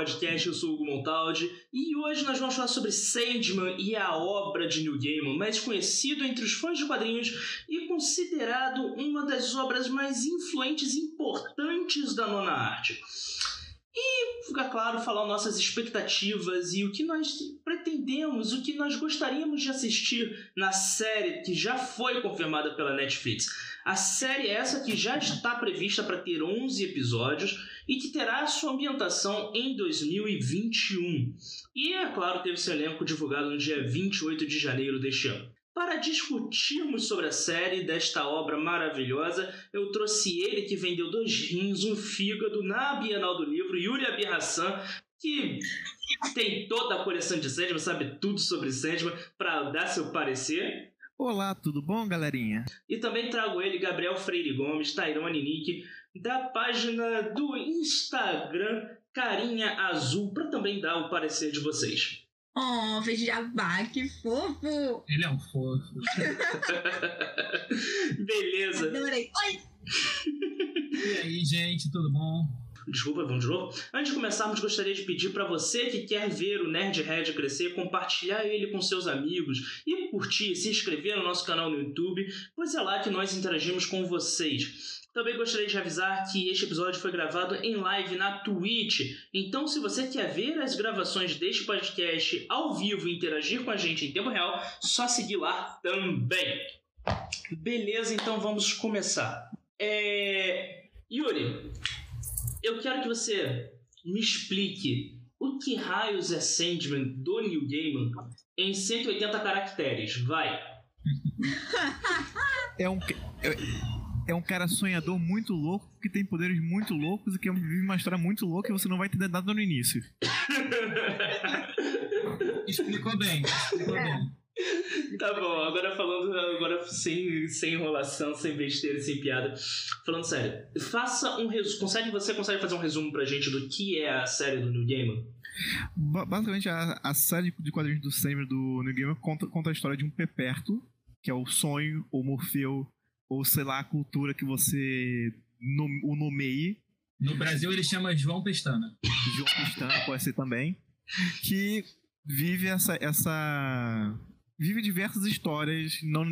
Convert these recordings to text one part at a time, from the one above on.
Podcast, eu sou o Hugo Montaldi e hoje nós vamos falar sobre Sandman e a obra de Neil Gaiman, mais conhecido entre os fãs de quadrinhos e considerado uma das obras mais influentes e importantes da nona arte. E, fica claro, falar nossas expectativas e o que nós pretendemos, o que nós gostaríamos de assistir na série que já foi confirmada pela Netflix. A série é essa que já está prevista para ter 11 episódios e que terá sua ambientação em 2021. E, é claro, teve seu elenco divulgado no dia 28 de janeiro deste ano. Para discutirmos sobre a série desta obra maravilhosa, eu trouxe ele que vendeu dois rins, um fígado na Bienal do Livro, Yuri Abirhassan, que tem toda a coleção de Sandman, sabe tudo sobre Sandman, para dar seu parecer. Olá, tudo bom, galerinha? E também trago ele, Gabriel Freire Gomes, Tairone Nick, da página do Instagram Carinha Azul, para também dar o parecer de vocês. Oh, fez jabá, que fofo! Ele é um fofo. Beleza. Adorei. Oi! E aí, gente, tudo bom? Desculpa, vamos de novo. Antes de começarmos, gostaria de pedir para você que quer ver o Nerdhead crescer, compartilhar ele com seus amigos e curtir, se inscrever no nosso canal no YouTube, pois é lá que nós interagimos com vocês. Também gostaria de avisar que este episódio foi gravado em live na Twitch. Então, se você quer ver as gravações deste podcast ao vivo e interagir com a gente em tempo real, só seguir lá também. Beleza, então vamos começar. É... Yuri, eu quero que você me explique o que raios é Sandman do New Gaiman em 180 caracteres. Vai. É um, é, um cara sonhador muito louco que tem poderes muito loucos e que vive uma história muito louca e você não vai entender nada no início. Explicou bem, explicou É. bem. Tá bom, agora falando agora sem, sem enrolação, sem besteira, sem piada. Falando sério, faça um resumo. Consegue, você consegue fazer um resumo pra gente do que é a série do New? Ba- Basicamente, a, a série de quadrinhos do Sandman do New Gamer conta, conta a história de um Peperto, que é o sonho, ou Morfeu, ou sei lá, a cultura que você o nomeie, No Brasil ele chama João Pestana. João Pestana pode ser também, que vive essa, essa vive diversas histórias, não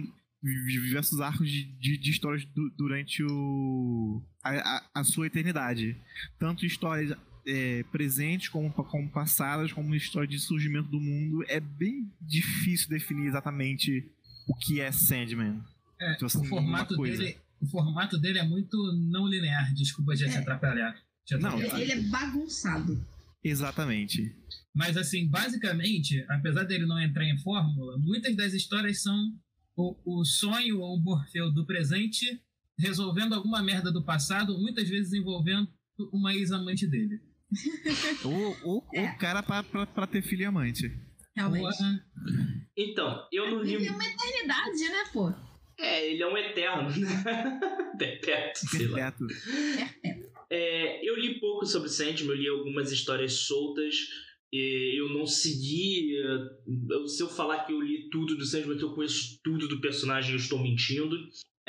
diversos arcos de, de, de histórias du- durante o a, a, a sua eternidade, tanto histórias é, presentes como, como passadas, como história de surgimento do mundo. É bem difícil definir exatamente o que é Sandman. É, Tipo assim, o formato dele, o formato dele é muito não linear. Desculpa já te É. atrapalhar. te Não. atrapalhar. Ele é bagunçado. Exatamente. Mas assim, basicamente, apesar dele não entrar em fórmula, muitas das histórias são o, o sonho ou o Morfeu do presente resolvendo alguma merda do passado, muitas vezes envolvendo uma ex-amante dele. Ou, ou, É. ou cara pra, pra, pra ter filho e amante. Realmente. Então, eu não li. Ele é uma eternidade, né, pô? É, ele é um eterno, né? Perpétuo, sei lá. Perpétuo. É, eu li pouco sobre Sandman, eu li algumas histórias soltas. e Eu não segui. eh, Se eu falar que eu li tudo do Sandman, que eu conheço tudo do personagem, eu estou mentindo.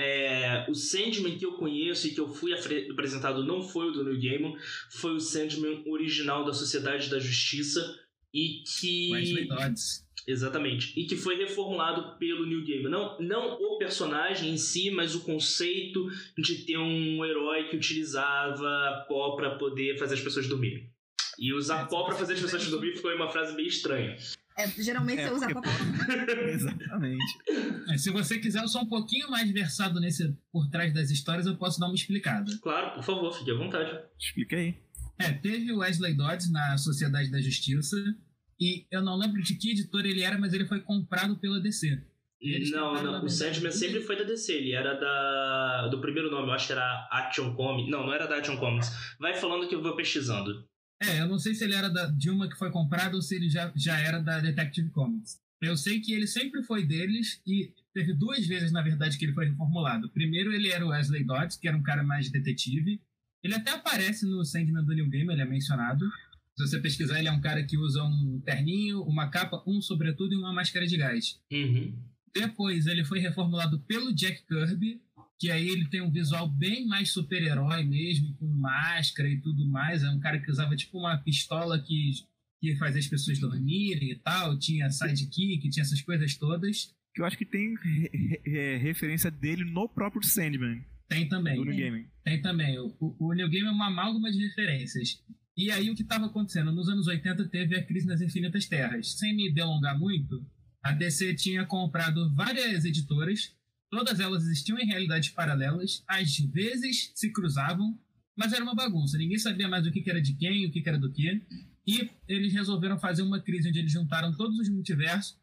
É, o Sandman que eu conheço e que eu fui apresentado não foi o do Neil Gaiman, foi o Sandman original da Sociedade da Justiça e que. Wesley Dodds. Exatamente. E que foi reformulado pelo Neil Gaiman. Não, não o personagem em si, mas o conceito de ter um herói que utilizava pó para poder fazer as pessoas dormirem. E usar É, pó para fazer as pessoas dormirem foi uma frase meio estranha. É, geralmente É, você usa porque- pra Exatamente. É, se você quiser, eu sou um pouquinho mais versado nesse por trás das histórias, eu posso dar uma explicada. Claro, por favor, fique à vontade. Explica aí. É, teve o Wesley Dodds na Sociedade da Justiça, e eu não lembro de que editor ele era, mas ele foi comprado pela DC. Eles não, não. O Sandman sempre foi da DC. Ele era da do primeiro nome, eu acho que era Action Comics. Não, não era da Action Comics. Vai falando que eu vou pesquisando. É, eu não sei se ele era da, de uma que foi comprada ou se ele já, já era da Detective Comics. Eu sei que ele sempre foi deles e teve duas vezes, na verdade, que ele foi reformulado. Primeiro, ele era o Wesley Dodds, que era um cara mais detetive. Ele até aparece no Sandman do New Game, ele é mencionado. Se você pesquisar, ele é um cara que usa um terninho, uma capa, um sobretudo e uma máscara de gás. Uhum. Depois, ele foi reformulado pelo Jack Kirby, que aí ele tem um visual bem mais super-herói mesmo, com máscara e tudo mais. É um cara que usava tipo uma pistola que, que fazia as pessoas dormirem e tal, tinha sidekick, tinha essas coisas todas. Que eu acho que tem re- re- é, referência dele no próprio Sandman, Tem também. do New Game. Tem também. O, o, o New Game é uma amálgama de referências. E aí o que estava acontecendo? Nos anos 80 teve a crise nas Infinitas Terras. Sem me delongar muito, a DC tinha comprado várias editoras, todas elas existiam em realidades paralelas, às vezes se cruzavam, mas era uma bagunça. Ninguém sabia mais o que era de quem, o que era do que. E eles resolveram fazer uma crise onde eles juntaram todos os multiversos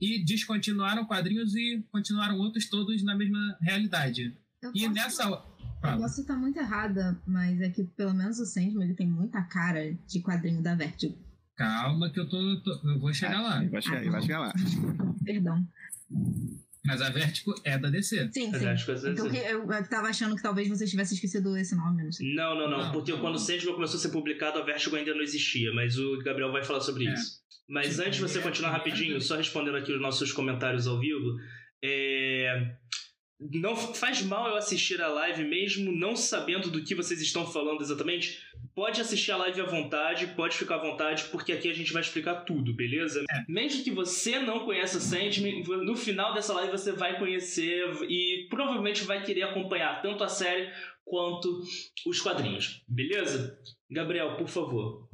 e descontinuaram quadrinhos e continuaram outros todos na mesma realidade. Eu E nessa. Eu posso estar muito errada, mas é que pelo menos o Sandman ele tem muita cara de quadrinho da Vertigo. Calma que eu tô, tô- eu vou chegar lá. Ele vai chegar, ele vai chegar lá. Perdão. Mas a Vertigo é da DC. Sim, sim. Então, que eu, eu tava achando que talvez você tivesse esquecido esse nome, não sei. Não, não, não, Não, porque não. quando o Sandman começou a ser publicado, a Vertigo ainda não existia, mas o Gabriel vai falar sobre É. isso. Mas Sim, antes de você continuar é, rapidinho, é. só respondendo aqui os nossos comentários ao vivo, é... não faz mal eu assistir a live mesmo não sabendo do que vocês estão falando exatamente. Pode assistir a live à vontade, pode ficar à vontade, porque aqui a gente vai explicar tudo, beleza? É. Mesmo que você não conheça o Sandman, no final dessa live você vai conhecer e provavelmente vai querer acompanhar tanto a série quanto os quadrinhos, beleza? Gabriel, por favor.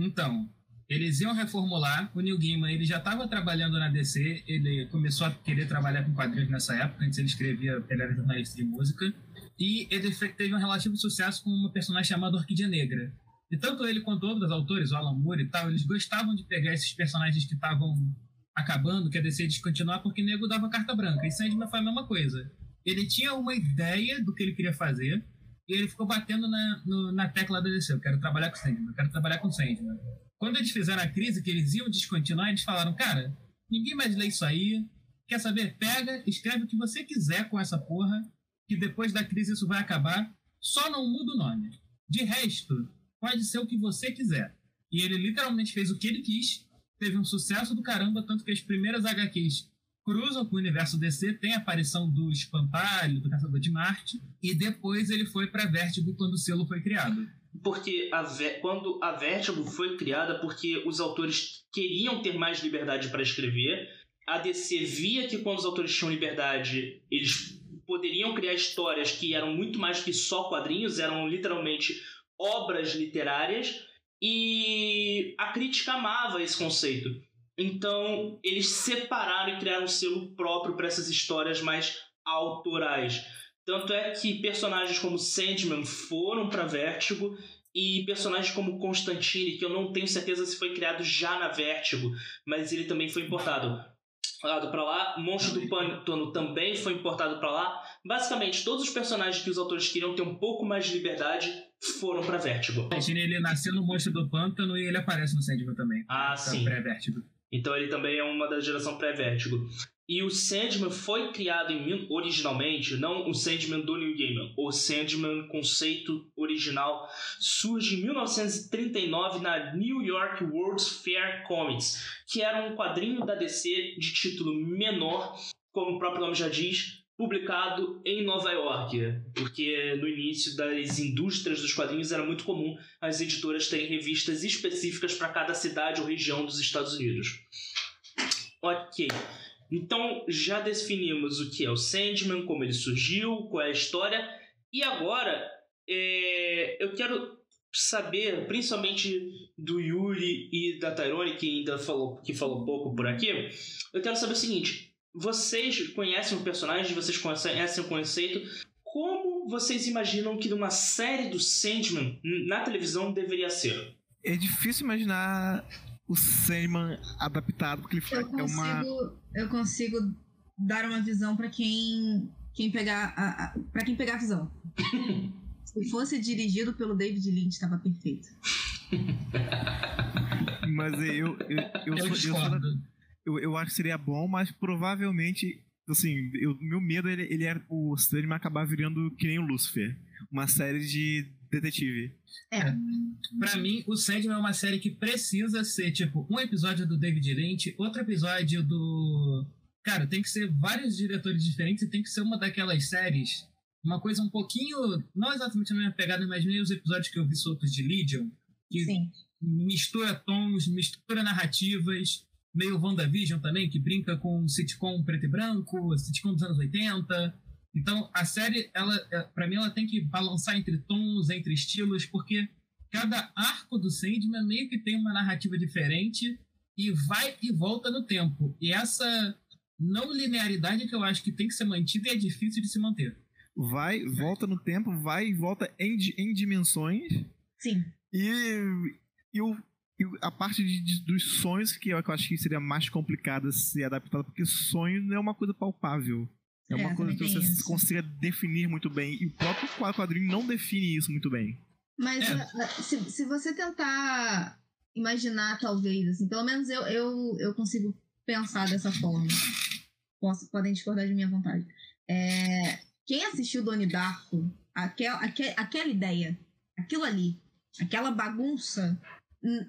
Então, eles iam reformular. O Neil Gaiman ele já estava trabalhando na DC. Ele começou a querer trabalhar com quadrinhos nessa época. Antes ele escrevia, ele era jornalista de música. E ele teve um relativo sucesso com uma personagem chamada Orquídea Negra. E tanto ele quanto outros autores, o Alan Moore e tal, eles gostavam de pegar esses personagens que estavam acabando, que a DC ia descontinuar, porque nego dava carta branca. E Sandman foi a mesma coisa. Ele tinha uma ideia do que ele queria fazer, e ele ficou batendo na, no- na tecla da DC. Eu quero trabalhar com Sandman, eu quero trabalhar com Sandman. Quando eles fizeram a crise, que eles iam descontinuar, eles falaram, cara, ninguém mais lê isso aí. Quer saber? Pega, escreve o que você quiser com essa porra, que depois da crise isso vai acabar. Só não muda o nome. De resto, pode ser o que você quiser. E ele literalmente fez o que ele quis. Teve um sucesso do caramba, tanto que as primeiras HQs cruzam com o universo DC, tem a aparição do Espantalho, do Caçador de Marte, e depois ele foi pra Vertigo quando o selo foi criado. Porque a quando a Vertigo foi criada, porque os autores queriam ter mais liberdade para escrever, a DC via que quando os autores tinham liberdade, eles poderiam criar histórias que eram muito mais que só quadrinhos, eram literalmente obras literárias, e a crítica amava esse conceito. Então, eles separaram e criaram um selo próprio para essas histórias mais autorais. Tanto é que personagens como Sandman foram para Vertigo e personagens como Constantine, que eu não tenho certeza se foi criado já na Vertigo, mas ele também foi importado. Falado para lá, Monstro do Pântano também foi importado para lá. Basicamente, todos os personagens que os autores queriam ter um pouco mais de liberdade foram para Vertigo. Imagina ele nasceu no Monstro do Pântano e ele aparece no Sandman também. Ah, Tá sim. Pré-Vertigo. Então ele também é uma da geração pré-Vertigo. E o Sandman foi criado em, originalmente, não o Sandman do New Gaiman, o Sandman conceito original surge em 1939 na New York World's Fair Comics, que era um quadrinho da DC de título menor, como o próprio nome já diz, publicado em Nova York, porque no início das indústrias dos quadrinhos era muito comum as editoras terem revistas específicas para cada cidade ou região dos Estados Unidos. Ok. Então já definimos o que é o Sandman, como ele surgiu, qual é a história. E agora é, eu quero saber, principalmente do Yuri e da Tyrone, que ainda falou, que falou pouco por aqui, eu quero saber o seguinte: vocês conhecem o personagem, vocês conhecem o conceito. Como vocês imaginam que numa série do Sandman na televisão deveria ser? É difícil imaginar o Sandman adaptado, porque ele Eu é consigo, uma. eu consigo dar uma visão pra quem, quem pegar a, a, pra quem pegar a visão. Se fosse dirigido pelo David Lynch, tava perfeito. Mas eu, eu, eu, Eu, sou, eu, sou da- discordo. Eu, eu acho que seria bom, mas provavelmente. Assim, eu, meu medo ele, ele é o Sandman acabar virando que nem o Lucifer uma série de detetive. Pra mim, o Sandman é uma série que precisa ser, tipo, um episódio do David Lynch, outro episódio do cara, tem que ser vários diretores diferentes e tem que ser uma daquelas séries, uma coisa um pouquinho, não exatamente na minha pegada, mas meio os episódios que eu vi soltos de Legion, que Sim. mistura tons, mistura narrativas, meio WandaVision também, que brinca com sitcom preto e branco, sitcom dos anos 80. Então, a série, ela, para mim, ela tem que balançar entre tons, entre estilos, porque cada arco do Sandman meio que tem uma narrativa diferente e vai e volta no tempo. E essa não linearidade que eu acho que tem que ser mantida e é difícil de se manter. Vai, volta no tempo, vai e volta em, em dimensões. Sim. E, e, o, e a parte de- de- dos sonhos, que eu, que eu acho que seria mais complicada ser adaptada, porque sonho não é uma coisa palpável. É uma É, coisa que você isso. consiga definir muito bem. E o próprio quadrinho não define isso muito bem. Mas É. ah, ah, se, se você tentar imaginar, talvez, assim, pelo menos eu, eu, eu consigo pensar dessa forma. Posso, podem discordar de minha vontade. É, quem assistiu Doni Darko, aquel, aque- aquela ideia, aquilo ali, aquela bagunça,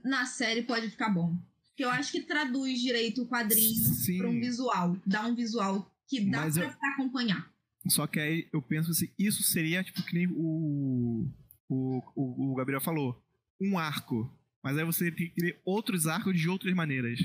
na série pode ficar bom. Porque eu acho que traduz direito o quadrinho para um visual. Dá um visual que dá Mas pra, eu- pra acompanhar. Só que aí eu penso assim, isso seria tipo que nem o, o, o, o Gabriel falou, um arco. Mas aí você tem que ter outros arcos de outras maneiras.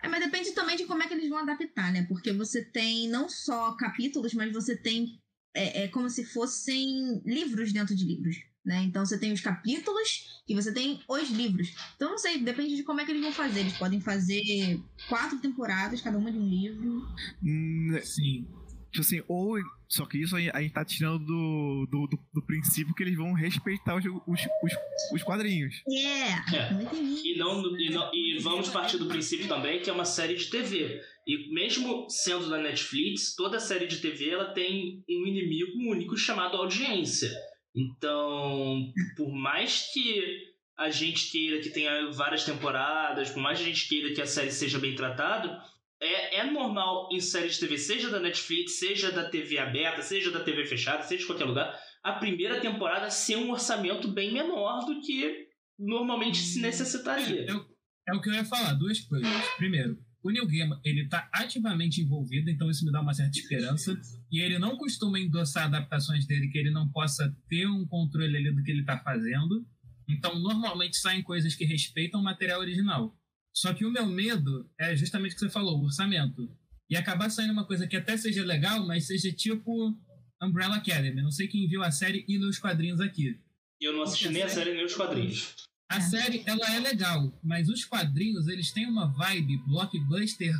É, mas depende também de como é que eles vão adaptar, né? Porque você tem não só capítulos, mas você tem. É, é como se fossem livros dentro de livros. Né? Então você tem os capítulos e você tem os livros. Então não sei, depende de como é que eles vão fazer. Eles podem fazer quatro temporadas, cada uma de um livro. Hum, Sim. Tipo assim, ou. Só que isso aí a gente tá tirando do, do, do, do princípio que eles vão respeitar os, os, os, os quadrinhos. Yeah! É. Isso. E, não, e, não- e vamos partir do princípio também que é uma série de TV. E mesmo sendo da Netflix, toda série de TV ela tem um inimigo único chamado audiência. Então, por mais que a gente queira que tenha várias temporadas, por mais que a gente queira que a série seja bem tratada, é, é normal em série de TV, seja da Netflix, seja da TV aberta, seja da TV fechada, seja de qualquer lugar, a primeira temporada ser um orçamento bem menor do que normalmente se necessitaria. É, o- é o que eu ia falar, duas coisas. Primeiro, o Neil Gaiman, ele tá ativamente envolvido, então isso me dá uma certa esperança. E ele não costuma endossar adaptações dele que ele não possa ter um controle ali do que ele tá fazendo. Então, normalmente saem coisas que respeitam o material original. Só que o meu medo é justamente o que você falou, o orçamento. E acabar saindo uma coisa que até seja legal, mas seja tipo Umbrella Academy. Não sei quem viu a série e leu os quadrinhos aqui. E eu não assisti nem a série nem os quadrinhos. A É. série, ela é legal, mas os quadrinhos, eles têm uma vibe blockbuster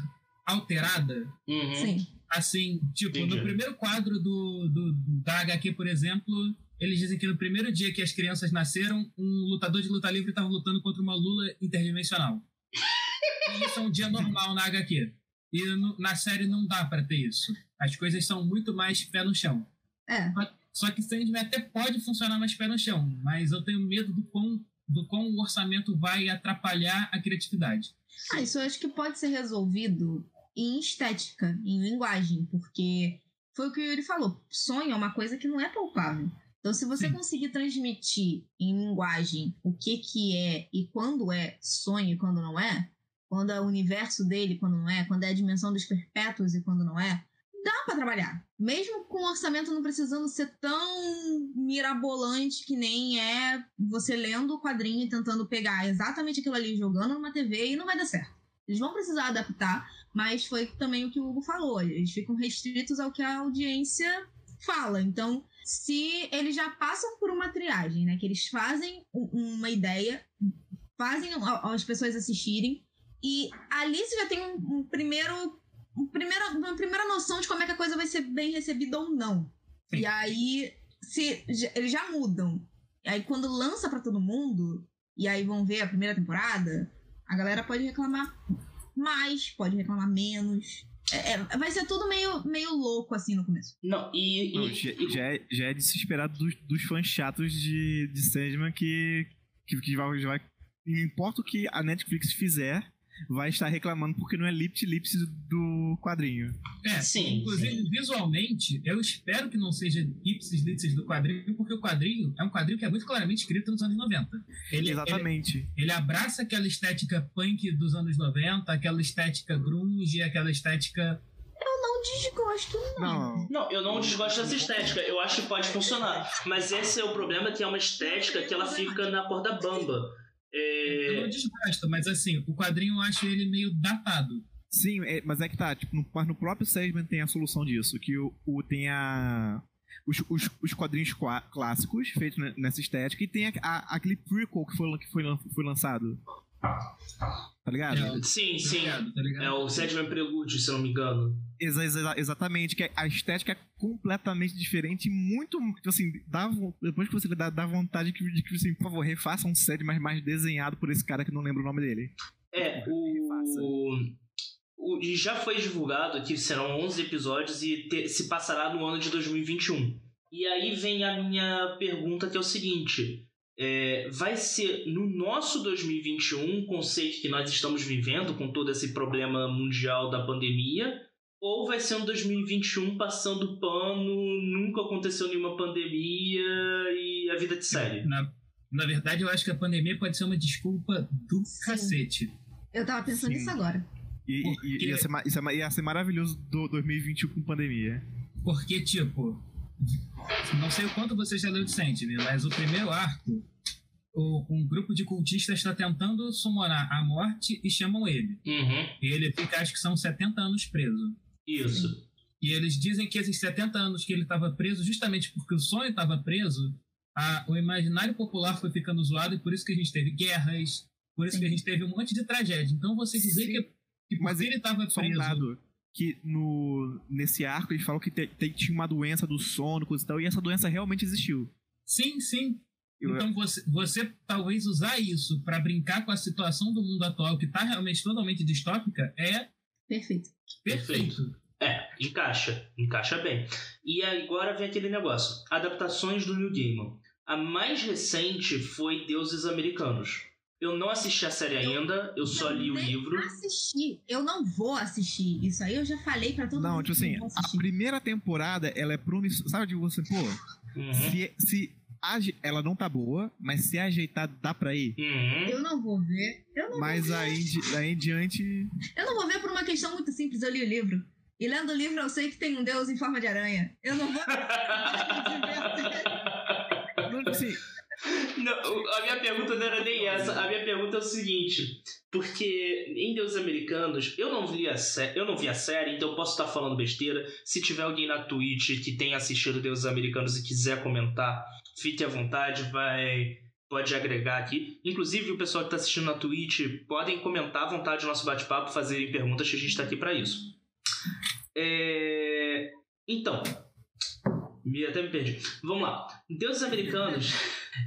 alterada. Uhum. Sim. Assim, tipo, Entendi. no primeiro quadro do, do, da HQ, por exemplo, eles dizem que no primeiro dia que as crianças nasceram, um lutador de luta livre estava lutando contra uma lula interdimensional. E isso é um dia normal na HQ. E no- na série não dá pra ter isso. As coisas são muito mais pé no chão. É. Só que Sandman até pode funcionar mais pé no chão, mas eu tenho medo do quão, do quão o orçamento vai atrapalhar a criatividade. Ah, isso eu acho que pode ser resolvido em estética, em linguagem, porque foi o que o Yuri falou. Sonho é uma coisa que não é palpável. Então, se você Sim. conseguir transmitir em linguagem o que que é e quando é sonho e quando não é, quando é o universo dele quando não é, quando é a dimensão dos perpétuos e quando não é, dá pra trabalhar. Mesmo com o orçamento não precisando ser tão mirabolante que nem é você lendo o quadrinho e tentando pegar exatamente aquilo ali, jogando numa TV e não vai dar certo. Eles vão precisar adaptar, mas foi também o que o Hugo falou. Eles ficam restritos ao que a audiência fala. Então, se eles já passam por uma triagem, né? Que eles fazem uma ideia, fazem as pessoas assistirem, e ali você já tem um, um primeiro. Primeiro, uma primeira noção de como é que a coisa vai ser bem recebida ou não. Sim. E aí, se já- eles já mudam. E aí, quando lança pra todo mundo, e aí vão ver a primeira temporada, a galera pode reclamar mais, pode reclamar menos. É, é, vai ser tudo meio, meio louco assim no começo. Não, e. Não, e- já, e- já é, já é de se esperar dos, dos fãs chatos de, de Sandman que, que, que vai, vai. Não importa o que a Netflix fizer, vai estar reclamando porque não é lipt-lips do quadrinho. É, Sim, inclusive visualmente, eu espero que não seja ipsis litis do quadrinho, porque o quadrinho é um quadrinho que é muito claramente escrito nos anos 90. Ele, Exatamente. Ele, ele abraça aquela estética punk dos anos 90, aquela estética grunge, aquela estética. Eu não desgosto, não. Não, Não, eu não desgosto dessa estética. Eu acho que pode funcionar. Mas esse é o problema, que é uma estética que ela fica na corda bamba. Eu não É... desgosto, mas assim, o quadrinho eu acho ele meio datado. sim, é- mas é que tá, tipo, no, mas no próprio Sandman tem a solução disso, que o, o- tem a... Os, os, os quadrinhos qua- clássicos feitos ne- nessa estética e tem a, a- aquele prequel que foi, que foi, foi lançado. Tá ligado? É, Sim, Tá sim. ligado? Tá ligado? É o Sandman Prelúdio, se eu não me engano. Exa- exa- exatamente, que a estética é completamente diferente e muito, tipo assim, dá, depois que você dá, dá vontade de que, de que, assim, por favor, refaça um set mais, mais desenhado por esse cara que não lembro o nome dele. É, o... o- já foi divulgado que serão 11 episódios e te- se passará no ano de 2021. E aí vem a minha pergunta, que é o seguinte: é, vai ser no nosso 2021 o conceito que nós estamos vivendo com todo esse problema mundial da pandemia? Ou vai ser um 2021 passando pano, nunca aconteceu nenhuma pandemia e a vida de série? Na, na verdade, eu acho que a pandemia pode ser uma desculpa do Sim. cacete. Eu tava pensando Sim. nisso agora. E, e- e- Porque- ia, ser, ma- isso é ia ser maravilhoso do 2021 com pandemia. Porque, tipo, não sei o quanto você já leu de Sandman, mas o primeiro arco, o- um grupo de cultistas está tentando summonar a morte e chamam ele. Uhum, E ele fica, acho que são 70 anos preso. isso. E eles dizem que esses 70 anos que ele estava preso, justamente porque o sonho estava preso, a- o imaginário popular foi ficando zoado e por isso que a gente teve guerras, por isso Sim. que a gente teve um monte de tragédia. Então você dizer Sim. que, que Mas ele estava um preso. dado, que no, nesse arco eles falam que te- te- tinha uma doença do sono, coisa e tal, e essa doença realmente existiu. Sim, sim. Eu- Então você, você talvez usar isso para brincar com a situação do mundo atual que está realmente totalmente distópica é Perfeito. perfeito. É, encaixa, encaixa bem. E agora vem aquele negócio: adaptações do New Gaiman. A mais recente foi Deuses Americanos. Eu não assisti a série ainda, eu só li o livro. Assistir. Eu não vou assistir. Isso aí eu já falei pra todo Não, mundo. tipo eu assim, não vou a assistir. primeira temporada, ela é promissora. Sabe de você, pô, Uhum, se, se aje- ela não tá boa, mas se ajeitar, dá pra ir. uhum. Eu não vou ver. Eu não Mas vou ver. aí, em di- aí em diante. Eu não vou ver por uma questão muito simples. Eu li o livro. E lendo o livro eu sei que tem um deus em forma de aranha. Eu não vou Não, tipo assim, Não, a minha pergunta não era nem essa. A minha pergunta é o seguinte: porque em Deuses Americanos eu não vi a série, eu não vi a série, então eu posso estar falando besteira. Se tiver alguém na Twitch que tenha assistido Deuses Americanos e quiser comentar, fique à vontade, vai pode agregar aqui. Inclusive o pessoal que está assistindo na Twitch podem comentar à vontade o nosso bate-papo, fazerem perguntas que a gente está aqui para isso. É, Então, até me perdi. Vamos lá. Deuses Americanos,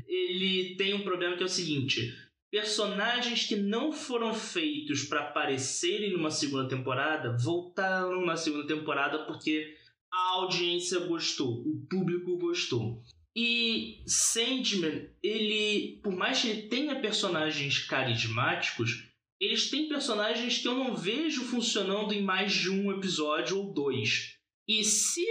ele tem um problema que é o seguinte: personagens que não foram feitos para aparecerem numa segunda temporada voltaram na segunda temporada porque a audiência gostou, o público gostou. E Sandman, ele, por mais que ele tenha personagens carismáticos, eles têm personagens que eu não vejo funcionando em mais de um episódio ou dois. E se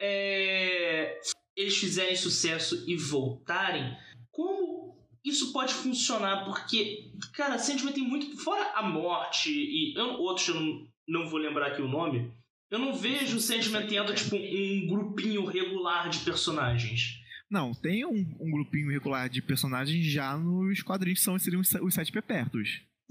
é, eles fizerem sucesso e voltarem, como isso pode funcionar? Porque, cara, Sandman tem muito. Fora a morte e eu- outros eu não, não vou lembrar aqui o nome. Eu não vejo o Sandman tendo, tipo, um grupinho regular de personagens. Não, tem um, um grupinho regular de personagens já nos quadrinhos que são, seriam os, se- os sete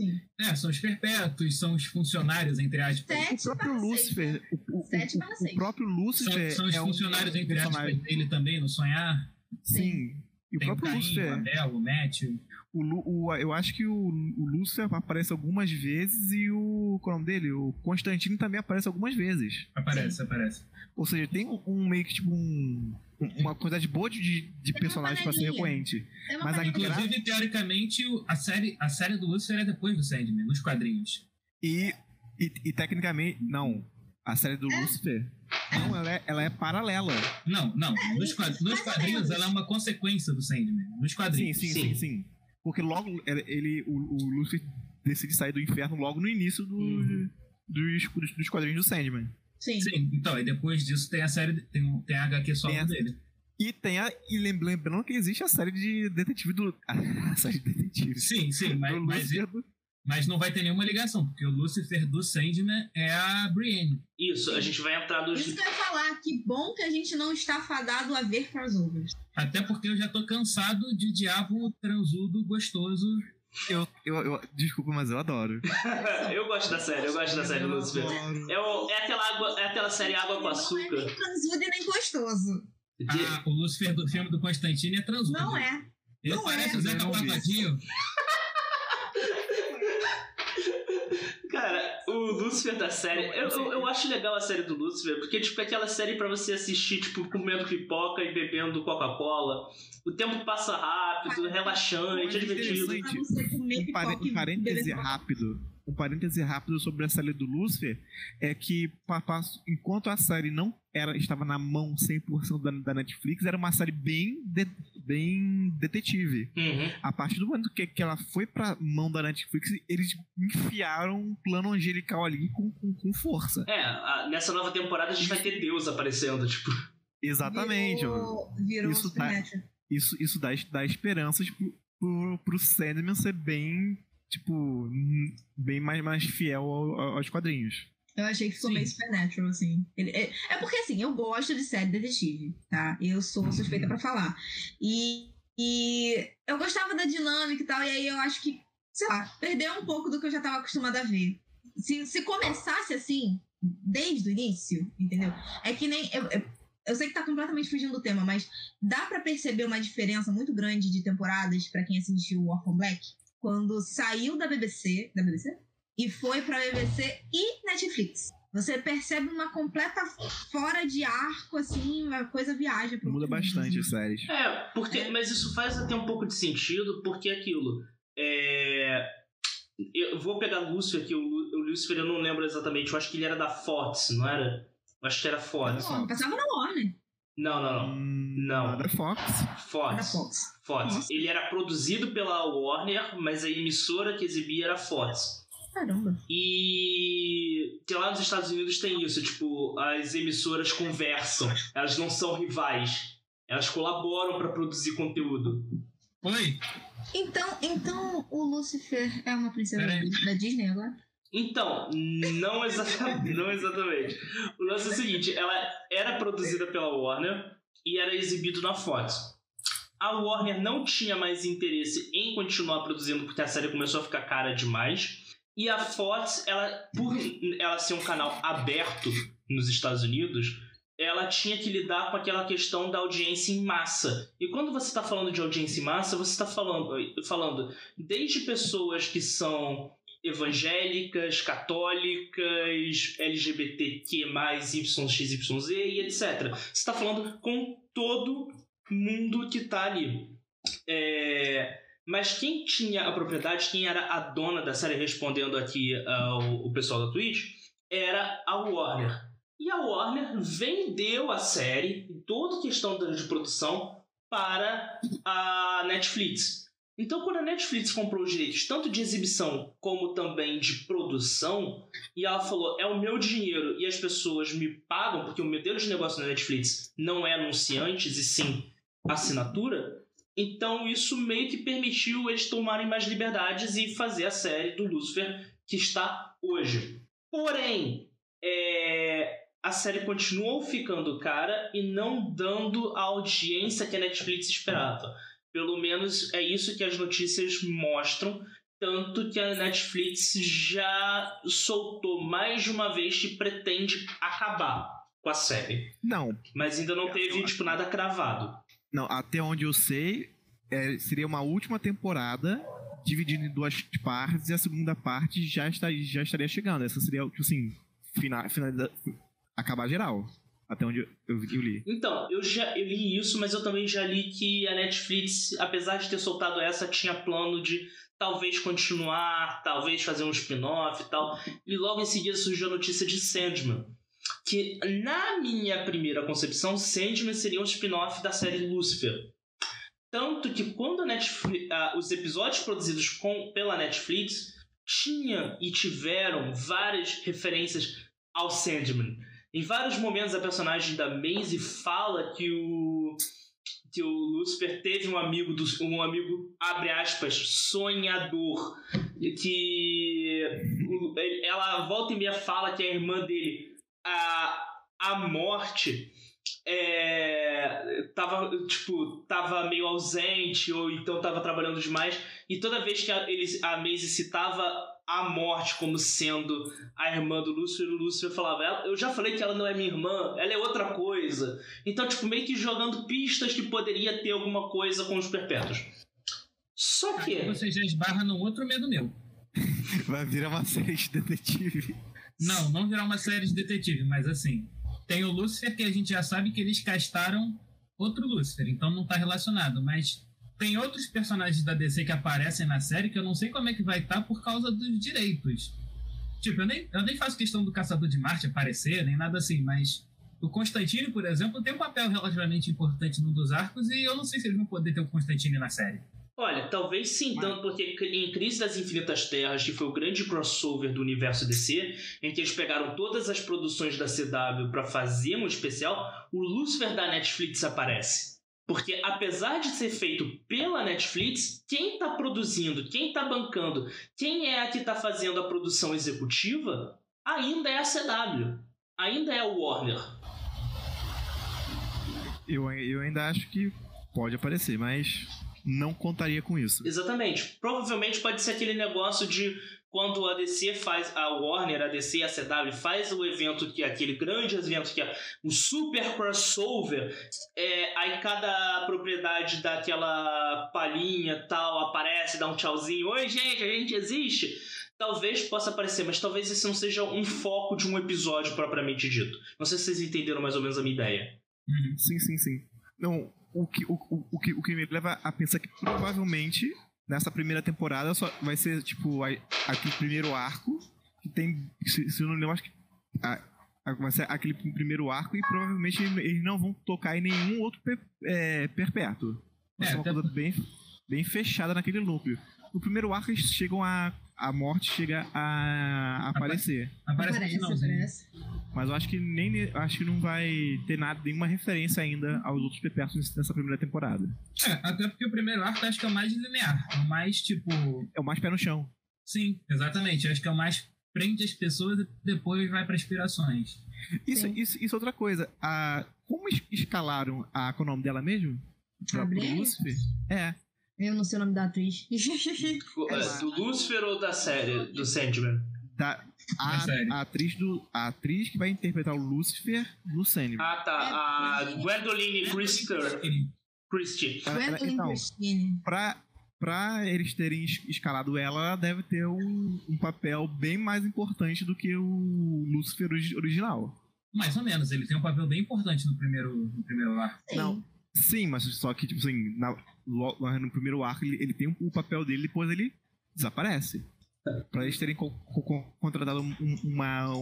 perpétuos. É, são os perpétuos, são os funcionários, entre aspas. Sete O próprio para seis, Lúcifer. né? O, o- Sete o- para o seis. próprio São, Lúcifer. são os é um funcionários, entre aspas, personagem- dele também, no Sonhar. Sim. E o Tem o próprio Caim, o Lúcifer. Abel, o Matthew. O, o- eu acho que o, o Lúcifer aparece algumas vezes e o. Qual é o nome dele? O Constantino também aparece algumas vezes. Aparece, aparece. Ou seja, tem um, um meio que tipo um. Um- Uma quantidade boa de, de uma personagens pra ser recorrente. É Mas a. Inclusive, teoricamente, o- a série, a série do Lucifer é depois do Sandman, nos quadrinhos. E, e, e tecnicamente. Não. A série do Lúcifer. Não, ela é, ela é paralela. Não, não. Nos, quad- nos mais ou quadrinhos ela é uma consequência do Sandman. Nos Sim, quadrinhos. sim, Sim. sim, sim. Porque logo ele, o, o Lúcifer decide sair do inferno logo no início do, Uhum. dos, dos, dos quadrinhos do Sandman. Sim. Sim, então, e depois disso tem a série, tem, tem a HQ Tem a- dele. E tem a. E lem- lembrando que existe a série de detetive do. A série de detetive. Sim, sim, mas, mas, do- Mas não vai ter nenhuma ligação, porque o Lucifer do Sandman é a Brienne. Isso, a gente vai entrar nos. Isso que eu ia falar, que bom que a gente não está fadado a ver crossovers. Até porque eu já tô cansado de diabo transudo, gostoso. Eu, eu, eu- desculpa, mas eu adoro. eu gosto da série, eu gosto da série Eu Lucifer. É, o- é aquela água, é aquela série Água com Não é Açúcar. nem transudo e nem gostoso. de- Ah, o Lucifer do filme do Constantine é transudo. Não é. Ele não parece é. o Zeca. Pagodinho. Cara, o Lucifer da série. Eu, eu, eu acho legal a série do Lucifer, porque tipo, é aquela série pra você assistir, tipo, comendo pipoca e bebendo Coca-Cola. O tempo passa rápido, relaxante, é divertido. Um, parêntese rápido. Um parêntese rápido sobre a série do Lucifer é que enquanto a série não era, estava na mão 100% da, da Netflix, era uma série bem, de- bem detetive. Uhum. A partir do momento que, que ela foi pra mão da Netflix, eles enfiaram um plano angelical ali com, com, com força. É, a- nessa nova temporada a gente vai ter Deus aparecendo, tipo. Exatamente. Virou, virou Isso Supernatural. Isso, isso dá, dá esperanças pro, pro, pro Sandman ser bem, tipo, hum, bem mais, mais fiel ao- ao- aos quadrinhos. Eu achei que ficou Sim. meio Supernatural, assim. Ele- é, é porque, assim, eu gosto de série detetive, tá? Eu sou suspeita pra falar. E, e eu gostava da dinâmica e tal, e aí eu acho que, sei lá, perdeu um pouco do que eu já tava acostumada a ver. Se, se começasse assim, desde o início, entendeu? É que nem. Eu, eu, eu sei que tá completamente fugindo do tema, mas dá pra perceber uma diferença muito grande de temporadas pra quem assistiu Orphan Black quando saiu da BBC. Da BBC? e foi pra BBC e Netflix. Você percebe uma completa fora de arco, assim, uma coisa viaja pro Muda bastante as séries. É, porque, mas isso faz até um pouco de sentido, porque é aquilo. É. Eu vou pegar Lucifer aqui, o, o Lucifer eu não lembro exatamente, eu acho que ele era da Fox, não era? Eu acho que era Fox. Não, passava na Warner, Não, não, não. Hum, Não. Da Fox. era Fox. Fox. Fox. Nossa. Ele era produzido pela Warner, mas a emissora que exibia era Fox. Caramba. E que lá nos Estados Unidos tem isso, tipo, as emissoras conversam, elas não são rivais, elas colaboram pra produzir conteúdo. Oi? Então, então o Lucifer é uma princesa da Disney agora? Então, não exatamente, não exatamente. O lance é o seguinte, ela era produzida pela Warner e era exibido na Fox. A Warner não tinha mais interesse em continuar produzindo porque a série começou a ficar cara demais. E a Fox, ela, por ela ser um canal aberto nos Estados Unidos, ela tinha que lidar com aquela questão da audiência em massa. E quando você está falando de audiência em massa, você está falando, falando desde pessoas que são evangélicas, católicas, LGBTQ+, YXYZ e etc. Você está falando com todo mundo que tá ali. É, Mas quem tinha a propriedade, quem era a dona da série, respondendo aqui ao o pessoal da Twitch, era a Warner. E a Warner vendeu a série, toda a questão de produção, para a Netflix. Então, quando a Netflix comprou os direitos tanto de exibição como também de produção, e ela falou: é o meu dinheiro e as pessoas me pagam, porque o modelo de negócio da Netflix não é anunciantes e sim assinatura, então isso meio que permitiu eles tomarem mais liberdades e fazer a série do Lucifer que está hoje. Porém, é, a série continuou ficando cara e não dando a audiência que a Netflix esperava. Pelo menos é isso que as notícias mostram. Tanto que a Netflix já soltou mais de uma vez que pretende acabar com a série. Não, Mas ainda não teve, tipo, nada cravado. não, até onde eu sei, é, seria uma última temporada dividida em duas partes e a segunda parte já estaria, já estaria chegando. Essa seria, tipo assim, final, finaliza- acabar geral. Até onde eu, eu, li. Então, eu já eu li isso, mas eu também já li que a Netflix, apesar de ter soltado essa, tinha plano de talvez continuar, talvez fazer um spin-off e tal. E logo em seguida surgiu a notícia de Sandman. Que, na minha primeira concepção, Sandman seria um spin-off da série Lucifer. Tanto que quando a Netflix, ah, os episódios produzidos com, pela Netflix tinham e tiveram várias referências ao Sandman. Em vários momentos a personagem da Maisie fala que o que o Lúcifer teve um amigo, do, um amigo, abre aspas, sonhador, que ela volta e meia fala que a irmã dele, a, a morte, é, tava, tipo, tava meio ausente ou então tava trabalhando demais. E toda vez que a, eles, a Maisie citava a morte como sendo a irmã do Lúcio, o Lúcio falava, eu já falei que ela não é minha irmã, ela é outra coisa. Então, tipo, meio que jogando pistas que poderia ter alguma coisa com os perpétuos. Só que. Aí você já esbarra num outro medo meu. Vai virar uma série de detetive. Não, não virar uma série de detetive, mas assim. Tem o Lúcifer, que a gente já sabe que eles castaram outro Lúcifer, então não tá relacionado, mas tem outros personagens da DC que aparecem na série que eu não sei como é que vai estar tá por causa dos direitos. Tipo, eu nem, eu nem faço questão do Caçador de Marte aparecer, nem nada assim, mas o Constantine, por exemplo, tem um papel relativamente importante num dos arcos e eu não sei se eles vão poder ter o Constantine na série. Olha, talvez sim, mas... tanto porque em Crise das Infinitas Terras, que foi o grande crossover do universo DC, em que eles pegaram todas as produções da CW para fazer um especial, o Lucifer da Netflix aparece. Porque apesar de ser feito pela Netflix, quem está produzindo, quem está bancando, quem é a que está fazendo a produção executiva, ainda é a CW, ainda é o Warner. Eu, eu ainda acho que pode aparecer, mas não contaria com isso. Exatamente. Provavelmente pode ser aquele negócio de quando a DC faz, a Warner, a DC a CW faz o evento que é aquele grande evento que é o super crossover, é, aí cada propriedade daquela palhinha tal aparece, dá um tchauzinho, oi gente, a gente existe. Talvez possa aparecer, mas talvez esse não seja um foco de um episódio propriamente dito. Não sei se vocês entenderam mais ou menos a minha ideia. Uhum. Sim, sim, sim. Não, o que, o, o, o, que, o que me leva a pensar que provavelmente nessa primeira temporada só vai ser, tipo, aquele primeiro arco que tem. Se, se eu não lembro, acho que. A, a, vai ser aquele primeiro arco e provavelmente eles não vão tocar em nenhum outro per, é, perpétuo. Vai é, ser uma coisa bem, bem fechada naquele núcleo. No primeiro arco eles chegam a. A morte chega a, aparecer. Aparece, aparece, aparece. Mas eu acho que nem acho que não vai ter nada, nenhuma referência ainda aos outros perpétuos nessa primeira temporada. É, até porque o primeiro arco acho que é o mais linear. É o mais, tipo. É o mais pé no chão. Sim, exatamente. Acho que é o mais prende as pessoas e depois vai para inspirações. Isso, isso, isso é outra coisa. A, como escalaram a. Qual é o nome dela mesmo? Pra, pro Lucifer? É. Eu não sei o nome da atriz. é, do Lucifer ou da série? Do Sandman? Da, a, a, atriz do, a atriz que vai interpretar o Lucifer no Sandman. Ah, tá. A Gwendoline Christie. Christie. Gwendoline então, Christine. Pra, pra eles terem escalado ela, ela deve ter um, um papel bem mais importante do que o Lucifer original. Mais ou menos, ele tem um papel bem importante no primeiro, no primeiro arco. Não, sim, mas só que, tipo assim, na, no primeiro arco ele, ele tem o um, papel dele depois ele desaparece. Pra eles terem co co contratado uma,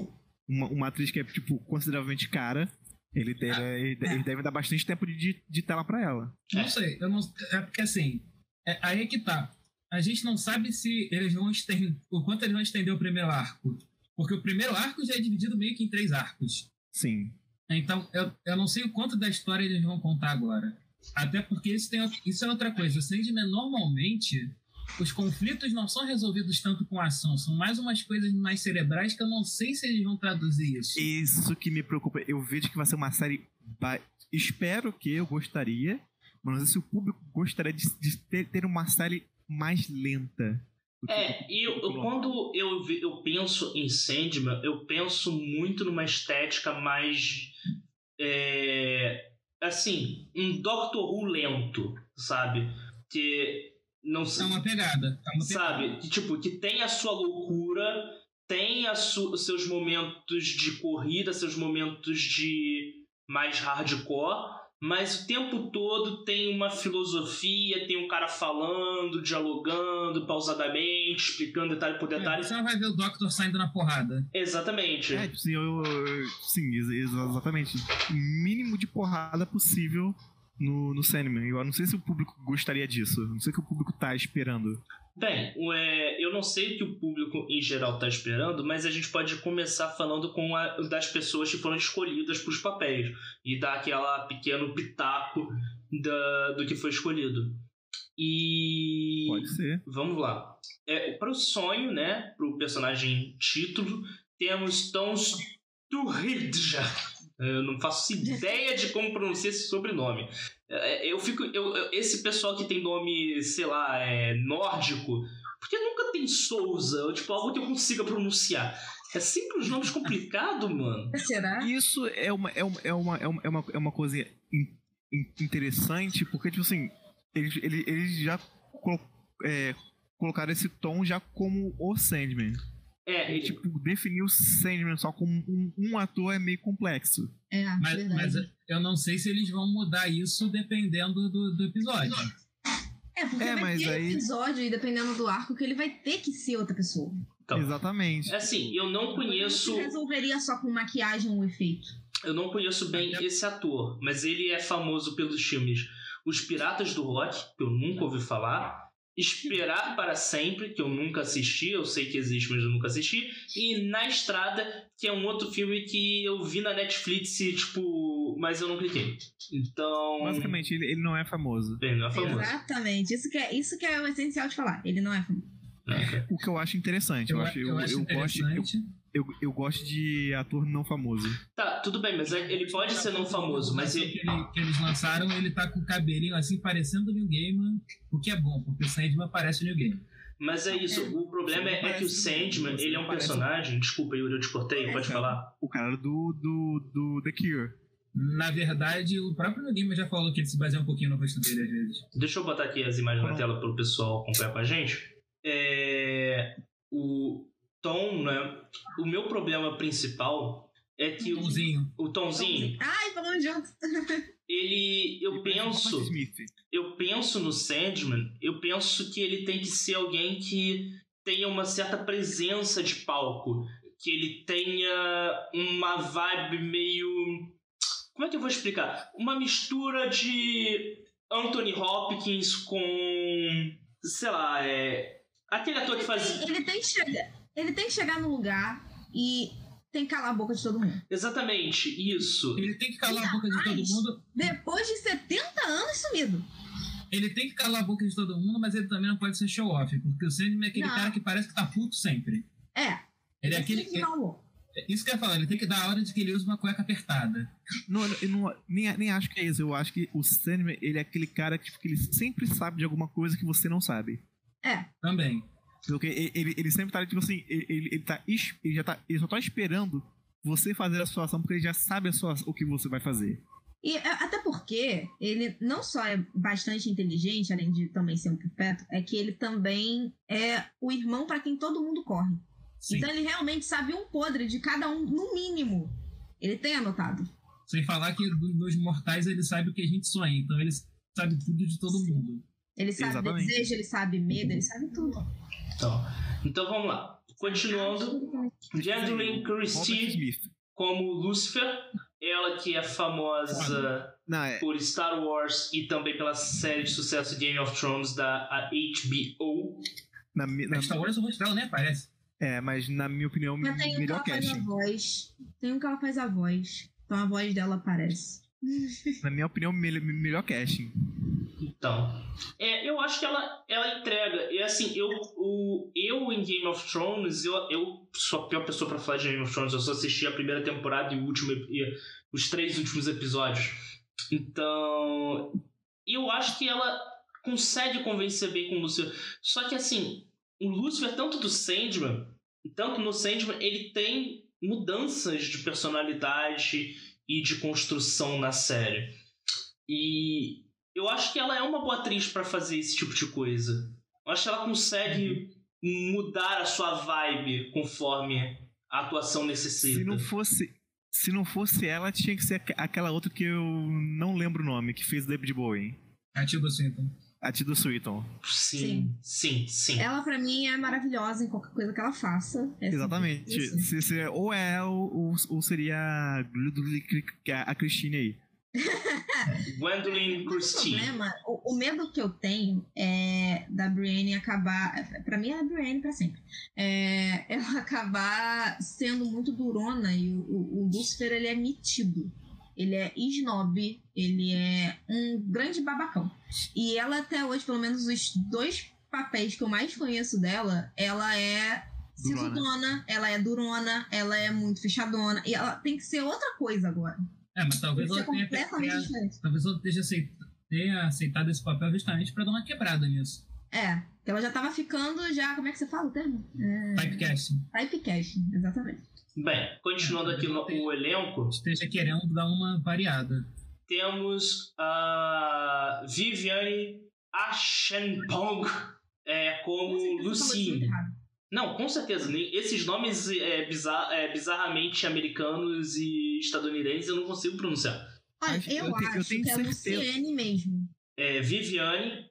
uma, uma atriz que é, tipo, consideravelmente cara, ele deve, ah, ele, ele deve dar bastante tempo de, de tela pra ela. Não sei, eu não, é porque assim, é, aí é que tá. A gente não sabe se eles vão estender, o quanto eles vão estender o primeiro arco. Porque o primeiro arco já é dividido meio que em três arcos. Sim. Então, eu, eu não sei o quanto da história eles vão contar agora. Até porque isso, tem, isso é outra coisa. O Sandman normalmente os conflitos não são resolvidos tanto com ação, são mais umas coisas mais cerebrais que eu não sei se eles vão traduzir isso. Isso que me preocupa. Eu vejo que vai ser uma série. Ba... Espero que eu gostaria, mas não sei se o público gostaria de, de ter, ter uma série mais lenta. É, e eu, quando eu, eu penso em Sandman, eu penso muito numa estética mais. É, assim, um Doctor Who lento, sabe? Que não sei. É uma pegada. É uma sabe? Pegada. Que, tipo, que tem a sua loucura, tem a su seus momentos de corrida, seus momentos de mais hardcore, mas o tempo todo tem uma filosofia, tem um cara falando, dialogando pausadamente, explicando detalhe por é, detalhe. É, você não vai ver o Doctor saindo na porrada. Exatamente. É, sim, eu, eu, sim, exatamente. O mínimo de porrada possível no, no Sandman. Eu não sei se o público gostaria disso. Não sei o que o público tá esperando. Bem, é, eu não sei o que o público em geral está esperando, mas a gente pode começar falando com a, das pessoas que foram escolhidas para os papéis e dar aquela pequeno pitaco da, do que foi escolhido. E. Pode ser. Vamos lá. É, para o sonho, né? Para o personagem título, temos Tons Turridja. Eu não faço ideia de como pronunciar esse sobrenome. É, Eu fico. Eu, eu- esse pessoal que tem nome, sei lá, é, nórdico, porque nunca tem Souza, ou tipo, algo que eu consiga pronunciar. É sempre os nomes complicados, mano. Será? Isso é uma, é uma, é uma, é uma, é uma, é uma coisa in- in- interessante, porque, tipo assim, eles, eles, eles já colo- é, colocaram esse tom já como o Sandman. É, E, ele, tipo, definir o Sandman só como um, um ator é meio complexo. É, Mas, verdade. mas eu não sei se eles vão mudar isso dependendo do, do episódio. É, porque É, vai mas ter aí- episódio, e dependendo do arco, que ele vai ter que ser outra pessoa. então, Exatamente. é assim, eu não conheço. Não resolveria só com maquiagem o efeito. Eu não conheço bem Até- esse ator, mas ele é famoso pelos filmes Os Piratas do Rock, que eu nunca ouvi falar. Esperar para Sempre, que eu nunca assisti, eu sei que existe, mas eu nunca assisti. E Na Estrada, que é um outro filme que eu vi na Netflix, tipo, mas eu não cliquei. Então. Basicamente, ele, ele não é famoso. Ele não é famoso. Exatamente. Isso que, é, isso que é o essencial de falar. Ele não é famoso. Né? O que eu acho interessante. Eu, acho, eu, eu, gosto, eu, interessante. eu, eu gosto de ator não famoso. Tá, tudo bem, mas é- ele pode ser não famoso, mas O ele, que, ele- que eles lançaram, ele tá com o cabelinho assim, parecendo o New Gaiman, o que é bom, porque o Sandman parece o New Gaiman. mas é isso. O problema é, é que o Sandman, ele é um personagem. Desculpa, Yuri, eu te cortei, pode falar. O cara do, do, do The Cure. Na verdade, o próprio New Gaiman já falou que ele se baseia um pouquinho no rosto dele às vezes. Deixa eu botar aqui as imagens na tela para o pessoal acompanhar com a gente. É, o tom, né? O meu problema principal é que o, Tomzinho. o Tomzinho, Ai, falando junto. ele, eu o penso, eu penso no Sandman, eu penso que ele tem que ser alguém que tenha uma certa presença de palco, que ele tenha uma vibe meio, como é que eu vou explicar? Uma mistura de Anthony Hopkins com, sei lá, é aquele ator que faz Ele tem, que chegar, ele tem que chegar no lugar e tem que calar a boca de todo mundo. exatamente isso. Ele tem que calar a boca de todo mundo. Depois de 70 anos sumido. Ele tem que calar a boca de todo mundo, mas ele também não pode ser show-off, porque o Sandman é aquele Não. cara que parece que tá puto sempre. É. Ele é aquele. Mau humor. Isso que eu ia falar, ele tem que dar a hora de que ele usa uma cueca apertada. Não, eu não, nem, nem acho que é isso. Eu acho que o Sandman, ele é aquele cara que, tipo, que ele sempre sabe de alguma coisa que você não sabe. É. Também. Porque ele, ele, sempre tá, tipo assim, ele, ele, tá, ele já tá, ele só tá esperando você fazer a sua ação, porque ele já sabe a sua, o que você vai fazer. E é, até porque ele não só é bastante inteligente, além de também ser um pipeto, é que ele também é o irmão para quem todo mundo corre. Sim. Então ele realmente sabe um podre de cada um, no mínimo. Ele tem anotado. Sem falar que nos mortais ele sabe o que a gente sonha, então ele sabe tudo de todo mundo. Ele sabe Exatamente. desejo, ele sabe medo, ele sabe tudo. Então, então vamos lá. Continuando, Robert Christie como Lucifer, ela que é famosa Não, é, por Star Wars e também pela série de sucesso Game of Thrones da HBO. na, na, Star Wars o rosto dela nem aparece. é, mas na minha opinião, Mas tem um que melhor ela faz a casting. voz. Tem um que ela faz a voz. Então a voz dela aparece. Na minha opinião, me- melhor casting. Então, é, eu acho que ela, ela entrega. E assim, eu, o, eu em Game of Thrones, eu, eu sou a pior pessoa pra falar de Game of Thrones. Eu só assisti a primeira temporada e, o último, e os três últimos episódios. Então, eu acho que ela consegue convencer bem com o Lucifer. Só que assim, o Lucifer, tanto do Sandman, tanto no Sandman, ele tem mudanças de personalidade e de construção na série. E eu acho que ela é uma boa atriz pra fazer esse tipo de coisa. Eu acho que ela consegue mudar a sua vibe conforme a atuação necessita. Se não fosse. Se não fosse ela, tinha que ser aqu- aquela outra que eu não lembro o nome, que fez David Bowie. A Tilda Swinton. A Tilda Swinton. Sim, sim, sim. Ela, pra mim, é maravilhosa em qualquer coisa que ela faça. É Exatamente. Se, se- ou é ela ou, ou seria a, a Christine aí. Gwendolyn O Christie. problema, o, o medo que eu tenho é da Brienne acabar. Pra mim, é a Brienne pra sempre. É, ela acabar sendo muito durona e o, o, o Lucifer ele é metido. ele é snob, ele é um grande babacão. E ela até hoje, pelo menos os dois papéis que eu mais conheço dela, ela é sisudona, ela é durona, ela é muito fechadona. E ela tem que ser outra coisa agora. É, mas talvez ser ela tenha, talvez ela esteja aceit- tenha aceitado esse papel justamente pra dar uma quebrada nisso. É, que ela já tava ficando já, como é que você fala o termo? É, Typecasting. typecasting, exatamente. Bem, continuando aqui no o elenco, Esteja querendo dar uma variada. temos a Viviane Ashenpong é, como Com certeza Não, com certeza. nem- Esses nomes é, bizar- é, bizarramente americanos e estadunidenses eu não consigo pronunciar. Olha, Acho- eu, eu te- eu acho tenho que é certeza. Luciene mesmo. É Viviane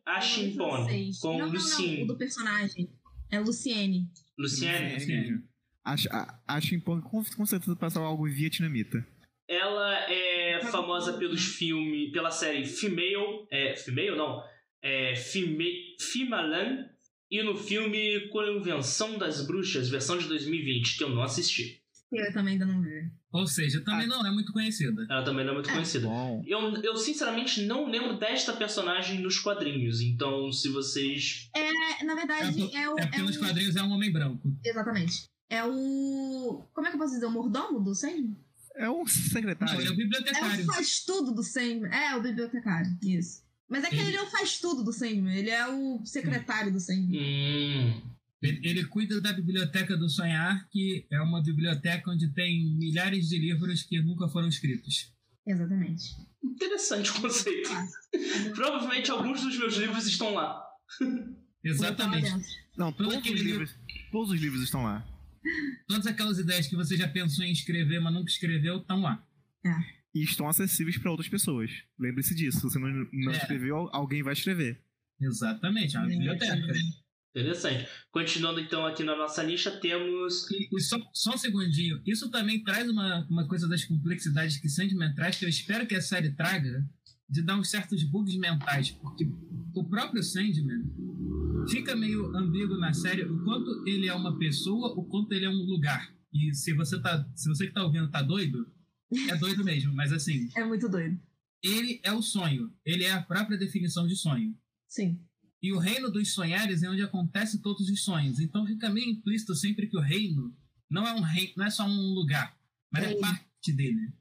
Francês. com não, não, não, Lucine. o do personagem. É Luciene. Luciene. É mesmo. Acho, a- acho em com, com certeza passar algo vietnamita. Ela é famosa pelos filmes, pela série Female, é, Female não, é Fime, Fimalan e no filme Convenção das Bruxas, versão de 2020, que eu não assisti. Eu também ainda não vi. Ou seja, também Ah. não é muito conhecida. Ela também não é muito É. conhecida. Bom. Eu, eu sinceramente não lembro desta personagem nos quadrinhos, então se vocês. É, na verdade, é, o. É porque é nos o- quadrinhos é um homem branco. Exatamente. É o. Como é que eu posso dizer? O mordomo do Sandman? É um Não, ele é secretário. o É o bibliotecário. faz tudo do Sandman. É, o bibliotecário. Isso. Mas é que Ele- ele é o faz tudo do Sandman. Ele é o secretário do Sandman. Hum. Ele, ele cuida da Biblioteca do Sonhar, que é uma biblioteca onde tem milhares de livros que nunca foram escritos. Exatamente. Interessante o conceito. Provavelmente alguns dos meus livros estão lá. Exatamente. Não, Todo todos os livros. Todos os livros estão lá. Todas aquelas ideias que você já pensou em escrever, mas nunca escreveu, estão lá. E estão acessíveis para outras pessoas. Lembre-se disso. Se você não, não É. escreveu, alguém vai escrever. Exatamente, é uma biblioteca. Interessante. Continuando então aqui na nossa lista, temos. E, e só, só um segundinho. Isso também traz uma, uma coisa das complexidades que Sandman traz, que eu espero que a série traga, de dar uns certos bugs mentais. Porque o próprio Sandman fica meio ambíguo na série o quanto ele é uma pessoa, o quanto ele é um lugar. E se você, tá, se você que tá ouvindo tá doido, é doido mesmo. Mas assim, É muito doido. ele é o sonho. Ele é a própria definição de sonho. Sim. E o reino dos sonhares é onde acontecem todos os sonhos. Então fica meio implícito sempre que o reino não é um reino, não é só um lugar, mas é Reino. parte dele.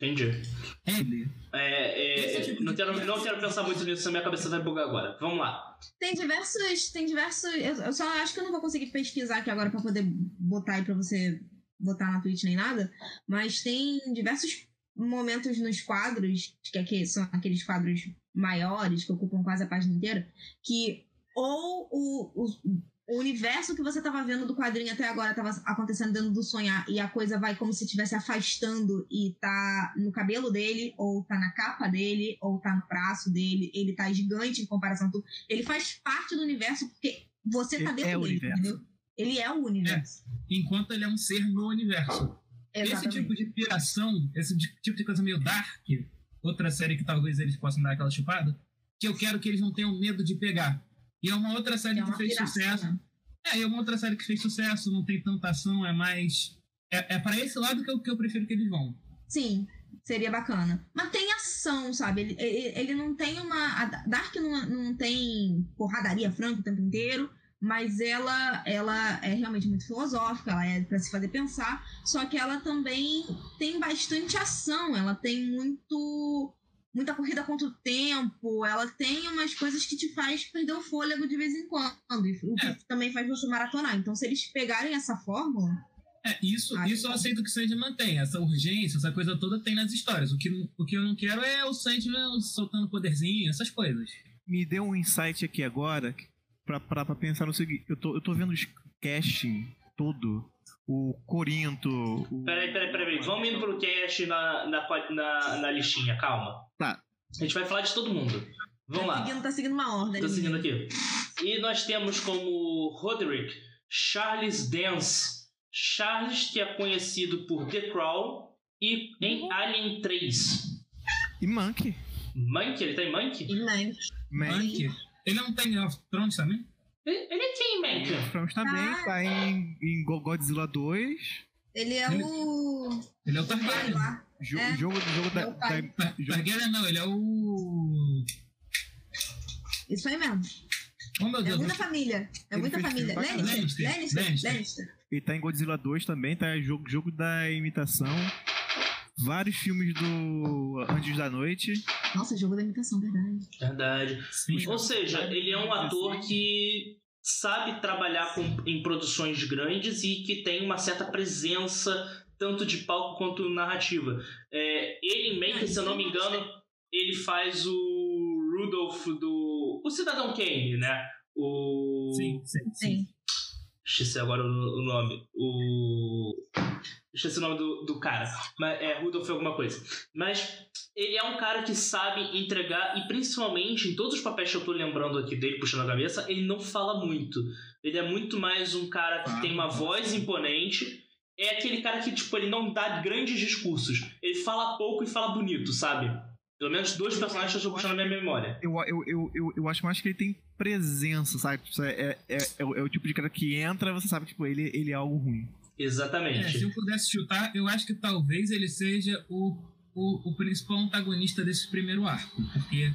Entendi. É ele. É, é, Esse tipo não, quero, não quero pensar muito nisso, minha cabeça vai bugar agora. Vamos lá. Tem diversos. Tem diversos. Eu eu só acho que eu não vou conseguir pesquisar aqui agora pra poder botar aí pra você botar na Twitch nem nada. Mas tem diversos momentos nos quadros, que aqui são aqueles quadros maiores, que ocupam quase a página inteira, que ou o, o, universo que você tava vendo do quadrinho até agora tava acontecendo dentro do sonhar e a coisa vai como se estivesse afastando e tá no cabelo dele, ou tá na capa dele, ou tá no braço dele, ele tá gigante em comparação a tudo. Ele faz parte do universo porque você tá Ele dentro é dele, universo. entendeu? Ele é o universo. Enquanto ele é um ser no universo. Esse Exatamente. tipo de piração, esse tipo de coisa meio dark, outra série que talvez eles possam dar aquela chupada, que eu quero que eles não tenham medo de pegar. E é uma outra série É que fez piração, sucesso. né? É, e é uma outra série que fez sucesso, não tem tanta ação, é mais. É, é para esse lado que eu, que eu prefiro que eles vão. Sim, seria bacana. Mas tem ação, sabe? Ele, ele, ele não tem uma. A Dark não, não tem porradaria franca o tempo inteiro, mas ela, ela é realmente muito filosófica, ela é para se fazer pensar. Só que ela também tem bastante ação, ela tem muito. Muita corrida contra o tempo, ela tem umas coisas que te faz perder o fôlego de vez em quando, e o que É. também faz você maratonar. Então, se eles pegarem essa fórmula, É, isso, isso eu que- aceito que o Sandman mantém. Essa urgência, essa coisa toda tem nas histórias. O que, o que eu não quero é o Sandman soltando poderzinho, essas coisas. Me deu um insight aqui agora pra, pra, pra pensar no seguinte. Eu tô, eu tô vendo o casting todo. O Corinto. O... Peraí, peraí, peraí. Vamos indo pro cast na, na, na, na listinha, calma. Tá. A gente vai falar de todo mundo. Vamos tá lá. seguindo, tá seguindo uma ordem. Tô seguindo aqui. E nós temos como Roderick Charles Dance. Charles, que é conhecido por The Crawl e em Alien 3. E Monkey. Monkey? Ele tá em Monkey? Mank. Monkey. Ele não tem Game of Thrones também? Ele, ele é quem, Monkey? Frans também Ah, tá em, em Go- Godzilla 2. Ele é Ele- o. Ele é o Targaryen. Jo É. jogo, jogo da, É da- Tar- jogo- Targaryen não, ele é o. Isso aí mesmo. Oh meu É Deus, muita família. É muita família. Lannister. Lannister, Lannister. Lannister. Lannister. Ele tá em Godzilla 2 também, tá? Jogo, jogo da imitação. Vários filmes do Anjos da Noite. Nossa, jogo da imitação, verdade. Verdade. Sim. Ou seja, ele é um ator que sabe trabalhar com, em produções grandes e que tem uma certa presença, tanto de palco quanto narrativa. É, ele em Maker, se eu não me engano, ele faz o Rudolph do. O Cidadão Kane, né? O. Sim, sim, sim. Sim. Esqueci agora o nome. O. Esqueci o nome do, do cara. Mas é Rudolph alguma coisa. Mas ele é um cara que sabe entregar, e principalmente em todos os papéis que eu tô lembrando aqui dele, puxando a cabeça, ele não fala muito. Ele é muito mais um cara que Ah, tem uma voz imponente. É aquele cara que, tipo, ele não dá grandes discursos. Ele fala pouco e fala bonito, sabe? Pelo menos dois personagens que eu tô puxando na minha memória. Eu, eu, eu, eu, eu acho mais que ele tem presença, sabe? Tipo, É, é, é, o- é o tipo de cara que entra, você sabe que tipo, ele, ele é algo ruim. É, Exatamente. se eu pudesse chutar, eu acho que talvez ele seja o, o, o principal antagonista desse primeiro arco. Porque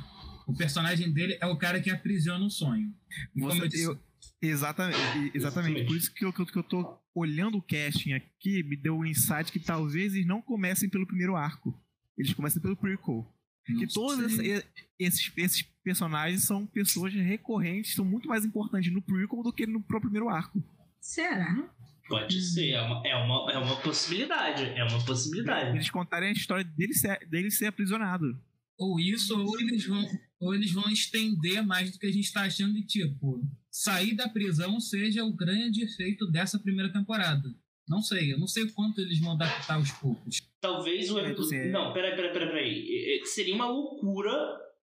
o personagem dele é o cara que aprisiona o sonho. Como Você- eu disse, eu- exatamente, exatamente. Exatamente. Por isso que eu, que, eu, tô olhando o casting aqui, me deu o insight que talvez eles não comecem pelo primeiro arco. Eles começam pelo prequel. não Que todos sei. esse- esses, esses personagens são pessoas recorrentes, são muito mais importantes no prequel do que no próprio primeiro arco. Será? Pode ser, é uma, é, uma, é uma possibilidade. É uma possibilidade. Eles contarem a história dele ser, dele ser aprisionado. Ou isso, ou eles vão, ou eles vão estender mais do que a gente tá achando de tipo, sair da prisão seja o grande efeito dessa primeira temporada. Não sei, eu não sei o quanto eles vão adaptar aos poucos. Talvez o. Não, peraí, peraí, peraí, peraí. Seria uma loucura,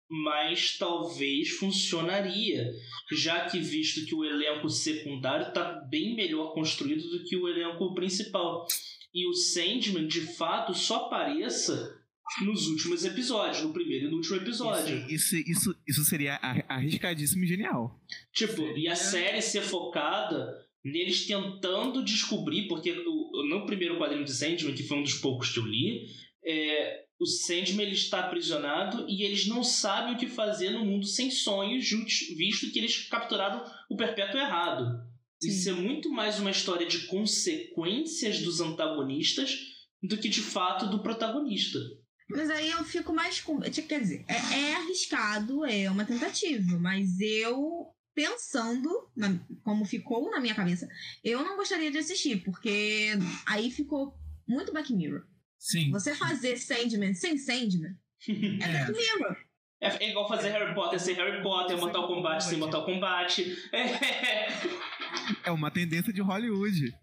mas talvez funcionaria. Já que, visto que o elenco secundário tá bem melhor construído do que o elenco principal. E o Sandman, de fato, só apareça nos últimos episódios, no primeiro e no último episódio. Isso, isso, isso, isso seria ar- arriscadíssimo e genial. Tipo, e a série ser focada neles tentando descobrir, porque no primeiro quadrinho de Sandman, que foi um dos poucos que eu li, é, o Sandman ele está aprisionado e eles não sabem o que fazer no mundo sem sonhos, visto que eles capturaram o perpétuo errado. Isso é muito mais uma história de consequências dos antagonistas do que de fato do protagonista. Mas aí eu fico mais com. tipo, Quer dizer, é, é arriscado, é uma tentativa, mas eu, pensando, na- como ficou na minha cabeça, eu não gostaria de assistir, porque aí ficou muito Black Mirror. Sim. Você fazer Sandman sem Sandman é É. Black Mirror. É, é igual fazer Harry Potter sem Harry Potter, Mortal Kombat sem Mortal Kombat. É. É uma tendência de Hollywood.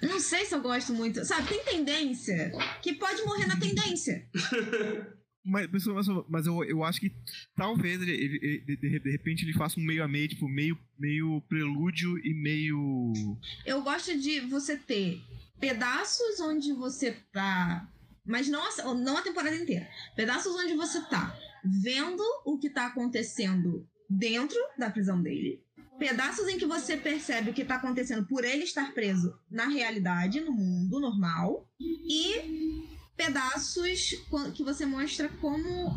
Não sei se eu gosto muito. Sabe, tem tendência que pode morrer na tendência. Mas, mas, mas- mas eu, eu acho que talvez ele, ele- ele- de, de repente ele faça um meio a meio, tipo, meio, meio prelúdio e meio. Eu gosto de você ter pedaços onde você tá. Mas não a, não a temporada inteira. Pedaços onde você tá vendo o que tá acontecendo dentro da prisão dele. Pedaços em que você percebe o que tá acontecendo por ele estar preso na realidade, no mundo normal. E pedaços que você mostra como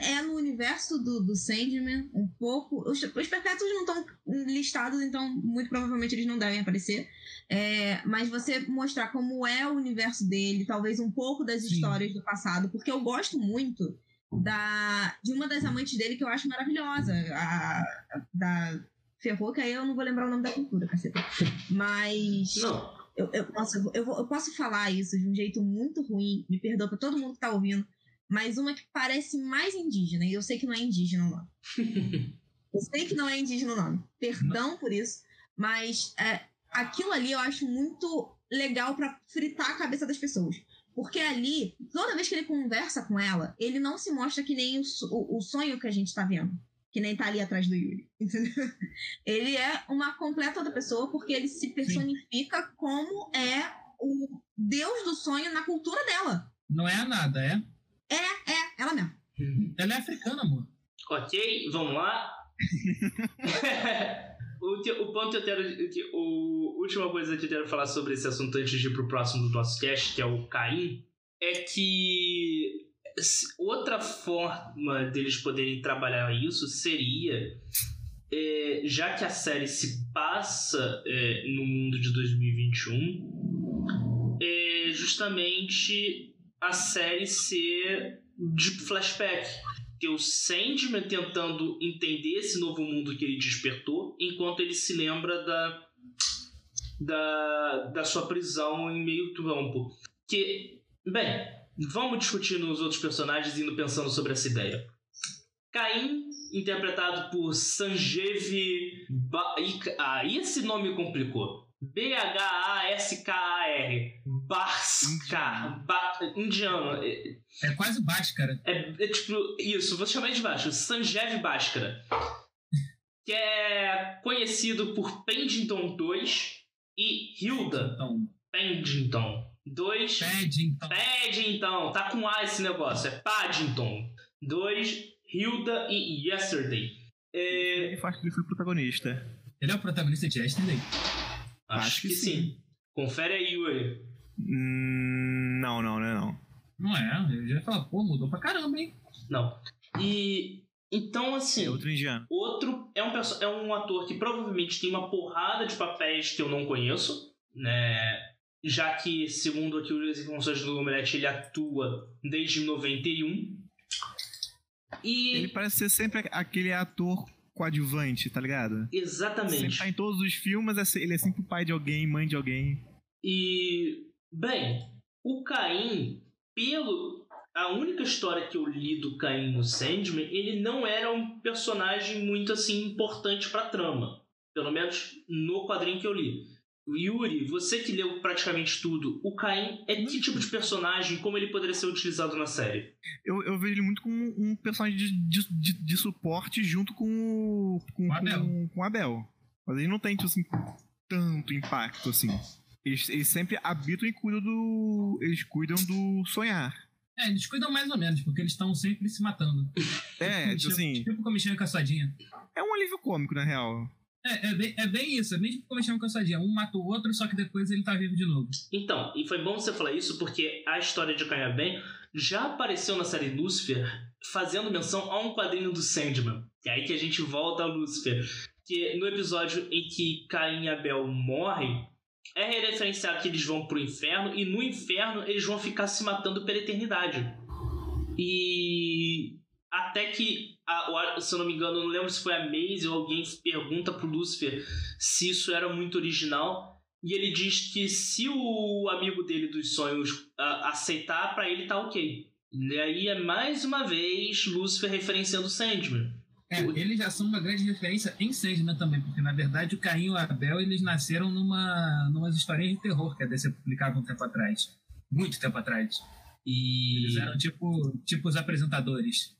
é no universo do, do Sandman, um pouco. Os, os perpétuos não estão listados, então muito provavelmente eles não devem aparecer. É, mas você mostrar como é o universo dele, talvez um pouco das Sim. histórias do passado, porque eu gosto muito da de uma das amantes dele que eu acho maravilhosa, a, a- da Ferrou, que aí eu não vou lembrar o nome da cultura, caceta. Mas. Não, Eu, eu, nossa, eu, vou- eu posso falar isso de um jeito muito ruim, me perdoa pra todo mundo que tá ouvindo, mas uma que parece mais indígena, e eu sei que não é indígena o nome. eu sei que não é indígena o nome. Perdão por isso, mas é, aquilo ali eu acho muito legal pra fritar a cabeça das pessoas. Porque ali, toda vez que ele conversa com ela, ele não se mostra que nem o, o, o sonho que a gente tá vendo. Que nem tá ali atrás do Yuri. Entendeu? Ele é uma completa outra pessoa porque ele se personifica como é o deus do sonho na cultura dela. Não é nada, é? É, é, ela mesma. Ela é africana, amor. Ok, vamos lá. o, que- o ponto que eu quero. Que, o última coisa que eu quero falar sobre esse assunto antes de ir pro próximo do nosso cast, que é o Caim. é que outra forma deles poderem trabalhar isso seria é, já que a série se passa é, no mundo de 2021, é justamente a série ser de flashback. Ter o Sandman tentando entender esse novo mundo que ele despertou, enquanto ele se lembra da, da, da sua prisão em meio campo. Que, bem, vamos discutir nos outros personagens indo pensando sobre essa ideia. Caim interpretado por Sanjeev Ah, esse nome complicou. B-H-A-S-K-A-R. Bhaskar. Ba indiano. É, é quase Bhaskara. É, é, tipo, isso, vou chamar de baixo. Sanjeev Bhaskara. que é conhecido por Pendington 2 e Hilda. Pendington. 2. Paddington. Paddington. Tá com A esse negócio. É Paddington. 2. Hilda e Yesterday. É... Ele faz que ele foi protagonista. Ele é o protagonista de Yesterday? Acho, Acho que, que sim. sim. Confere aí, Yuri. Hum, não, não, não é não. Não é, eu já ia falar, pô, mudou pra caramba, hein? Não. E então, assim. É outro indiano. Outro é um, é um ator que provavelmente tem uma porrada de papéis que eu não conheço, né? Já que, segundo aqui as informações do Omelete, ele atua desde 91. E... Ele parece ser sempre aquele ator coadjuvante, tá ligado? Exatamente. Sempre tá em todos os filmes, é ele é sempre o pai de alguém, mãe de alguém. E, bem, o Caim, pelo. A única história que eu li do Caim no Sandman, ele não era um personagem muito assim importante pra trama. Pelo menos no quadrinho que eu li. Yuri, você que leu praticamente tudo, o Caim é que tipo de personagem como ele poderia ser utilizado na série? Eu, eu vejo ele muito como um personagem de, de, de, de suporte junto com, com, com, Abel. Com, com Abel. Mas ele não tem, tipo assim, tanto impacto assim. Eles, eles sempre habitam e cuidam do. Eles cuidam do sonhar. É, eles cuidam mais ou menos, porque eles estão sempre se matando. É, tipo, assim. Tipo como e caçadinha. É um alívio cômico, na real. É, é bem, é bem isso, é bem tipo como chama cansadinha. Um mata o outro, só que depois ele tá vivo de novo. Então, e foi bom você falar isso porque a história de Caim bem já apareceu na série Lucifer fazendo menção a um quadrinho do Sandman. E é aí que a gente volta ao Lucifer. Que no episódio em que Caim e Abel morrem, é referenciado que eles vão pro inferno e no inferno eles vão ficar se matando pela eternidade. E até que, a, se eu não me engano, não lembro se foi a Maze ou alguém pergunta pro Lucifer se isso era muito original. E ele diz que se o amigo dele dos sonhos uh, aceitar, para ele tá ok. E aí é mais uma vez Lucifer referenciando Sandman. É, eles já são uma grande referência em Sandman também, porque na verdade o Caim e o Abel eles nasceram numa numas historinhas de terror que a DC publicava um tempo atrás. Muito tempo atrás. E... Eles eram tipo, tipo os apresentadores.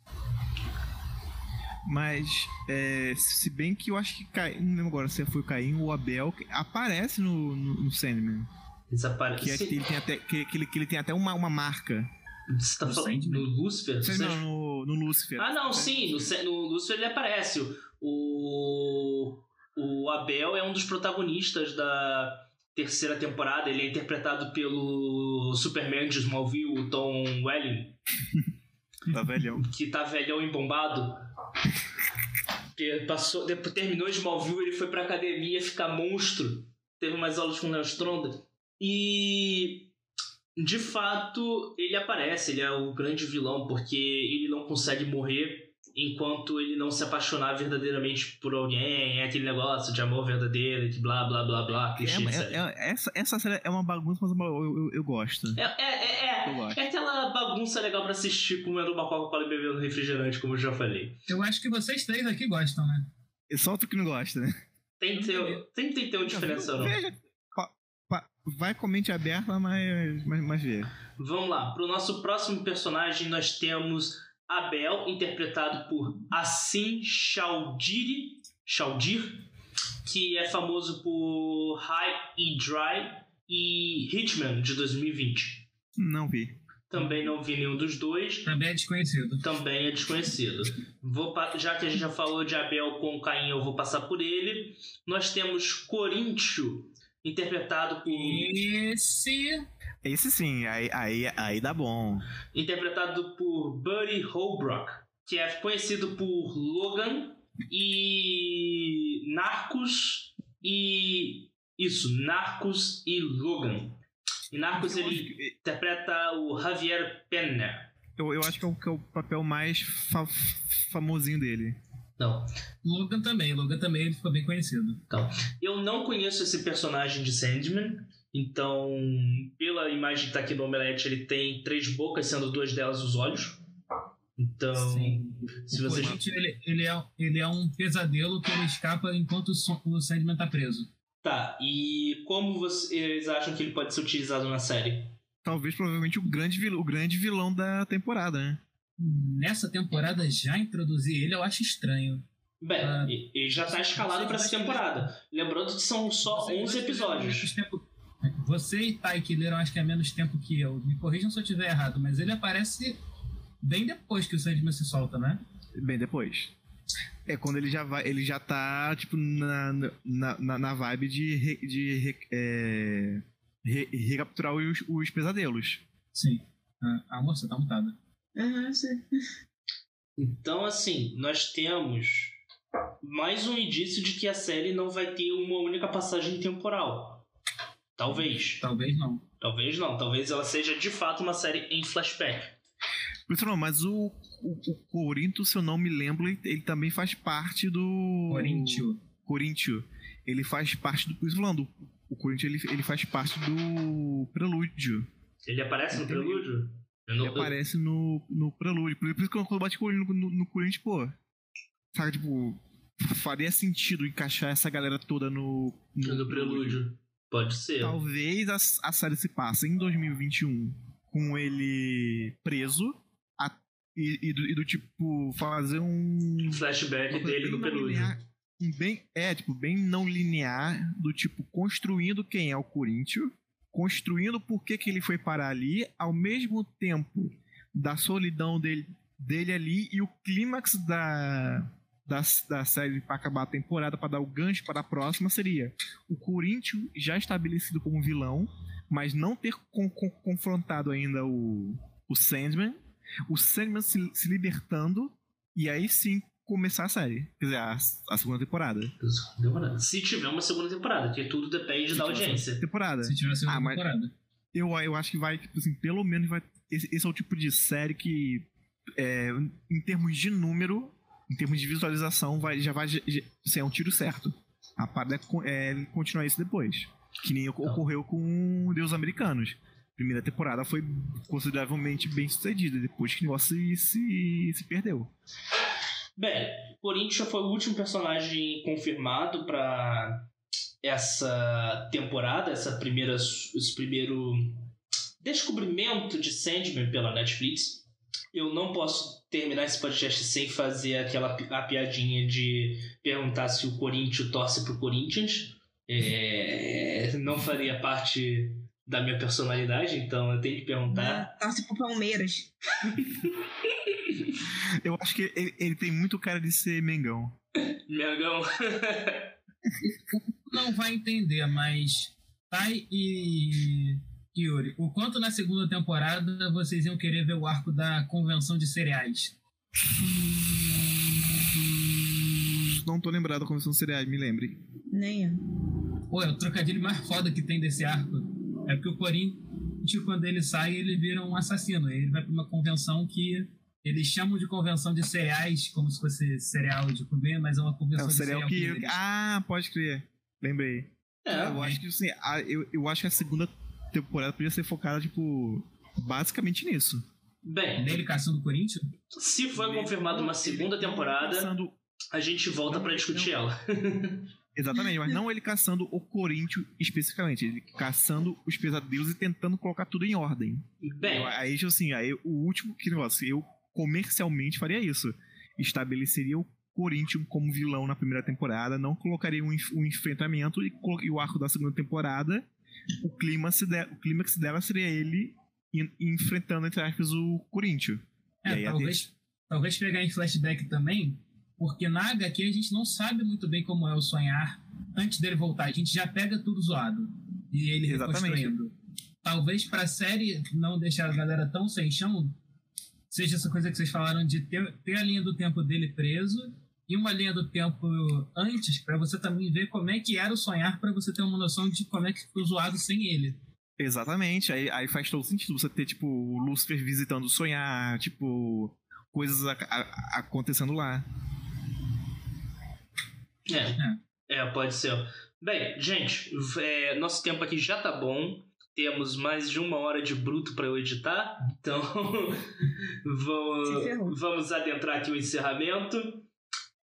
Mas, é, se bem que eu acho que Caim, não lembro agora se foi o Caim ou o Abel, aparece no, no, no Sandman. Desaparece. Que, é que ele tem até, que, que, ele, que ele tem até uma, uma marca. Você tá no falando Sandman? no Lucifer? Você não, no, no Lucifer. Ah, não, sim, no, no Lucifer ele aparece. O, o Abel é um dos protagonistas da terceira temporada. Ele é interpretado pelo Superman de Smallville, o Tom Welling. tá velhão. Que tá velhão embombado. Que passou, depois terminou Smallville, ele foi pra academia ficar monstro. Teve mais aulas com o Léo Stronda. E de fato ele aparece, ele é o grande vilão, porque ele não consegue morrer enquanto ele não se apaixonar verdadeiramente por alguém, é aquele negócio de amor verdadeiro, que blá blá blá blá, clichê, é, é, é, essa, essa série é uma bagunça, mas eu, eu, eu gosto. É, é, é, é, é aquela bagunça legal pra assistir comendo uma Coca-Cola e bebendo refrigerante, como eu já falei. Eu acho que vocês três aqui gostam, né? É só tu que não gosta, né? Tem que ter, tem que ter uma diferença, não. Veja, vai com mente aberta, mas, mas, mas vê. Vamos lá, pro nosso próximo personagem nós temos Abel, interpretado por Assim Chaldiri, Chaldir, que é famoso por High e Dry e Hitman de 2020. Não vi. Também não vi nenhum dos dois. Também é desconhecido. Também é desconhecido. Vou, já que a gente já falou de Abel com Caim, eu vou passar por ele. Nós temos Coríntio, interpretado por. Esse Esse sim, aí, aí, aí dá bom. Interpretado por Buddy Holbrook, que é conhecido por Logan e Narcos e. Isso, Narcos e Logan. E Narcos ele que- interpreta o Javier Pena. Eu, eu acho que é o, que é o papel mais fa- famosinho dele. Não, Logan também, Logan também ele ficou bem conhecido. eu não conheço esse personagem de Sandman. Então, pela imagem que tá aqui no Omelete, ele tem três bocas, sendo duas delas os olhos. Então, Sim. se o vocês ele, ele, é, ele é um pesadelo que ele escapa enquanto o Sandman tá preso. Tá, e como vocês acham que ele pode ser utilizado na série? Talvez, provavelmente, o grande, vil- o grande vilão da temporada, né? Nessa temporada, já introduzir ele eu acho estranho. Bem, Ah, e- ele já tá escalado pra essa temporada. Lembrando que são só Você- 11 você episódios. tempo- Você e Tai que leram acho que é menos tempo que eu. Me corrijam se eu estiver errado, mas ele aparece bem depois que o Sandman se solta, né? Bem depois. É quando ele já vai. Ele já tá, tipo, na, na, na, na vibe de, re- de re- é, re- recapturar os, os pesadelos. Sim. Ah, a moça tá mutada. Aham, sim. Então, assim, nós temos mais um indício de que a série não vai ter uma única passagem temporal. Talvez. Talvez não. Talvez não. Talvez ela seja de fato uma série em flashback. Não, mas o, o, Corinto, se eu não me lembro, ele, ele também faz parte do. Corinthians. Corinthians. Ele faz parte do. Por isso falando, o Corinthians ele, ele faz parte do Prelúdio. Ele aparece no prelúdio? Não, Ele aparece no, no Prelúdio. Por isso que quando eu bati com o olho no, no, no Corinthians, pô. Sabe, tipo. Faria sentido encaixar essa galera toda no. eu- no prelúdio. Pode ser. Talvez a, a série se passe em 2021 com ele preso a- e, e do, e do tipo fazer um Flashback dele no linear, um bem é tipo bem não linear do tipo construindo quem é o Corinthians, construindo por que, que ele foi parar ali, ao mesmo tempo da solidão dele, dele ali e o clímax da da, da série para acabar a temporada, para dar o gancho para a próxima, seria o Corinthians já estabelecido como vilão, mas não ter con- con- confrontado ainda o, o Sandman, o Sandman se, se libertando, e aí sim começar a série. Quer dizer, a, a segunda temporada. Se tiver uma segunda temporada, porque tudo depende Se da audiência. Temporada. Se tiver a segunda Ah, mas- temporada. Eu, eu acho que vai, tipo assim, pelo menos vai. Esse, esse é o tipo de série que, é, em termos de número, em termos de visualização, vai, já vai. já- assim, é um tiro certo. A parada é, é continuar isso depois. Que nem Então. ocorreu com Deus Americanos. Primeira temporada foi consideravelmente bem sucedida, depois que o negócio se, se, se perdeu. Bem, Corinthians foi o último personagem confirmado pra essa temporada, essa primeira, esse primeiro descobrimento de Sandman pela Netflix. Eu não posso terminar esse podcast sem fazer aquela a piadinha de perguntar se o Corinthians torce pro Corinthians. É, não faria parte da minha personalidade, então eu tenho que perguntar. Torce pro Palmeiras. Eu acho que ele, ele tem muito cara de ser Mengão. Mengão. Não vai entender, mas Tai e Yuri, o quanto na segunda temporada vocês iam querer ver o arco da convenção de cereais? Não tô lembrado da Comissão Cereais, me lembre. Nem eu. Pô, é o trocadilho mais foda que tem desse arco. É porque o Corinthians, quando ele sai, ele vira um assassino. Ele vai pra uma convenção que eles chamam de convenção de cereais, como se fosse cereal de comer, mas é uma É convenção um de cereal que. Ah, pode crer. Lembrei. É, eu acho que assim, a- eu, eu acho que a segunda temporada podia ser focada, tipo, basicamente nisso. Bem, Dele caçando o Corinthians? se for confirmada uma segunda temporada, a gente volta pra discutir ela. exatamente, mas não ele caçando o Corinthians especificamente, ele caçando os pesadelos e tentando colocar tudo em ordem. Bem, Eu- aí, tipo assim, aí o último que negócio, eu comercialmente faria isso. Estabeleceria o Corinthians como vilão na primeira temporada, não colocaria um, um enfrentamento e, e o arco da segunda temporada, o clímax, de, o clímax dela seria ele en- enfrentando, entre aspas, o Corinthians. E É, talvez, talvez pegar em flashback também, porque na HQ a gente não sabe muito bem como é o sonhar antes dele voltar. A gente já pega tudo zoado. E ele reconstruindo. talvez pra série não deixar a galera tão sem chão, seja essa coisa que vocês falaram de ter, ter a linha do tempo dele preso e uma linha do tempo antes, para você também ver como é que era o sonhar, para você ter uma noção de como é que foi zoado sem ele. Exatamente, aí, aí faz todo sentido você ter, tipo, o Lucifer visitando o sonhar, tipo, coisas a, a, acontecendo lá. É, é, pode ser. Bem, gente, é, nosso tempo aqui já tá bom. Temos mais de uma hora de bruto para eu editar, então vamos, vamos adentrar aqui o encerramento.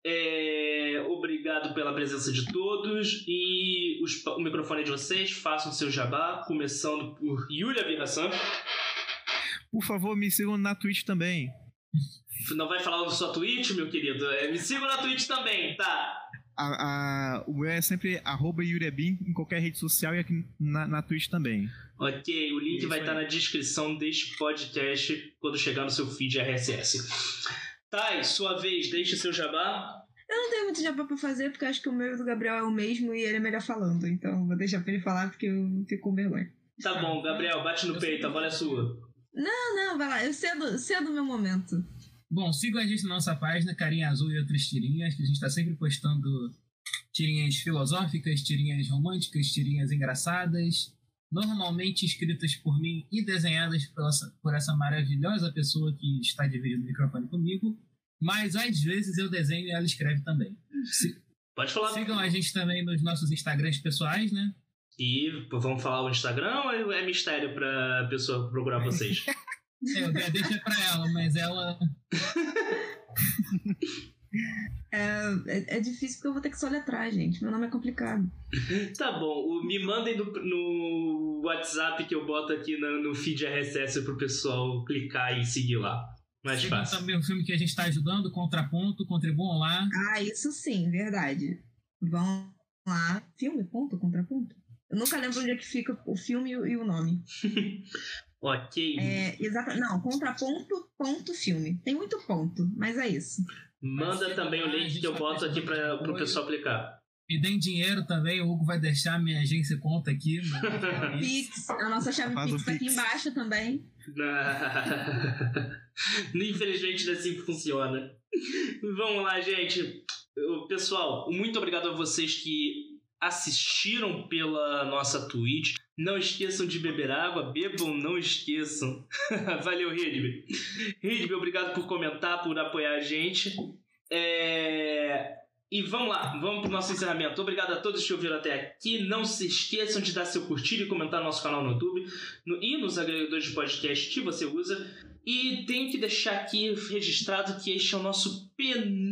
É, obrigado pela presença de todos e os, o microfone é de vocês. Façam seu jabá, começando por Yulia Virassan. Por favor, me sigam na Twitch também. Não vai falar da sua Twitch, meu querido? É, me sigam na Twitch também, tá? A, a, o meu é sempre arroba Yuriabin em qualquer rede social e aqui na, na Twitch também. Ok, o link Isso vai estar na descrição deste podcast quando chegar no seu feed RSS. Thay, sua vez, deixe seu jabá. Eu não tenho muito jabá pra fazer, porque acho que o meu e do Gabriel é o mesmo e ele é melhor falando. Então vou deixar pra ele falar porque eu fico com vergonha. Tá bom, Gabriel, bate no peito, a bola é sua. Não, não, vai lá, eu cedo, cedo meu momento. Bom, sigam a gente na nossa página, Carinha Azul e outras tirinhas, que a gente está sempre postando tirinhas filosóficas, tirinhas românticas, tirinhas engraçadas, normalmente escritas por mim e desenhadas por essa, por essa maravilhosa pessoa que está dividindo o microfone comigo, mas às vezes eu desenho e ela escreve também. Se, Pode falar. Sigam a gente também nos nossos Instagrams pessoais, né? E vamos falar o Instagram ou é mistério para a pessoa procurar vocês? É, deixa pra ela, mas ela. É, é, é, difícil porque eu vou ter que soletrar, gente. Meu nome é complicado. tá bom. Me mandem no, no WhatsApp que eu boto aqui no, no feed RSS pro pessoal clicar e seguir lá. Mais Sigam fácil. também o filme que a gente está ajudando, Contraponto, contribuam lá. Ah, isso sim, verdade. Vão lá. Filme, ponto, contraponto. Eu nunca lembro onde é que fica o filme e o nome. Ok. É, exato. Não, contraponto, ponto filme. Tem muito ponto, mas é isso. Manda também o link que eu boto aqui para o pessoal aplicar. Me deem dinheiro também, o Hugo vai deixar minha agência conta aqui. Pix, a nossa chave Faz Pix tá aqui embaixo também. Infelizmente, assim que funciona. Vamos lá, gente. Pessoal, muito obrigado a vocês que assistiram pela nossa Twitch. Não esqueçam de beber água, bebam, não esqueçam. Valeu, Ridby. Ridby, obrigado por comentar, por apoiar a gente. É... E vamos lá, vamos para o nosso encerramento. Obrigado a todos que ouviram até aqui. Não se esqueçam de dar seu curtir e comentar no nosso canal no YouTube no, e nos agregadores de podcast que você usa. E tenho que deixar aqui registrado que este é o nosso penúltimo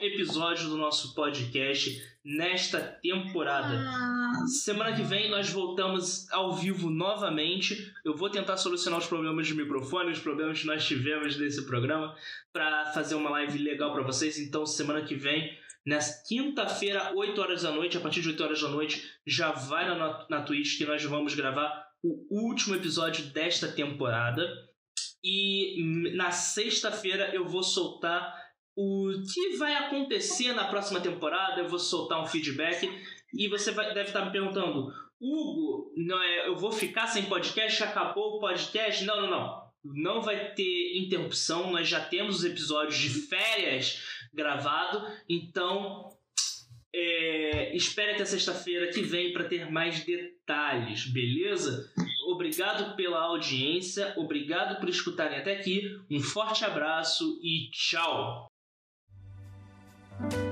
episódio do nosso podcast nesta temporada. Ah. Semana que vem nós voltamos ao vivo novamente. Eu vou tentar solucionar os problemas de microfone, os problemas que nós tivemos nesse programa, para fazer uma live legal para vocês. Então, semana que vem, nessa quinta-feira, 8 horas da noite, a partir de 8 horas da noite, já vai na, na Twitch que nós vamos gravar o último episódio desta temporada. E na sexta-feira eu vou soltar o que vai acontecer na próxima temporada, eu vou soltar um feedback e você vai, deve estar me perguntando, Hugo, não é, eu vou ficar sem podcast? Acabou o podcast? Não, não, não. Não vai ter interrupção, nós já temos os episódios de férias gravado, então é, espere até sexta-feira que vem para ter mais detalhes, beleza? Obrigado pela audiência, obrigado por escutarem até aqui, um forte abraço e tchau! Bye.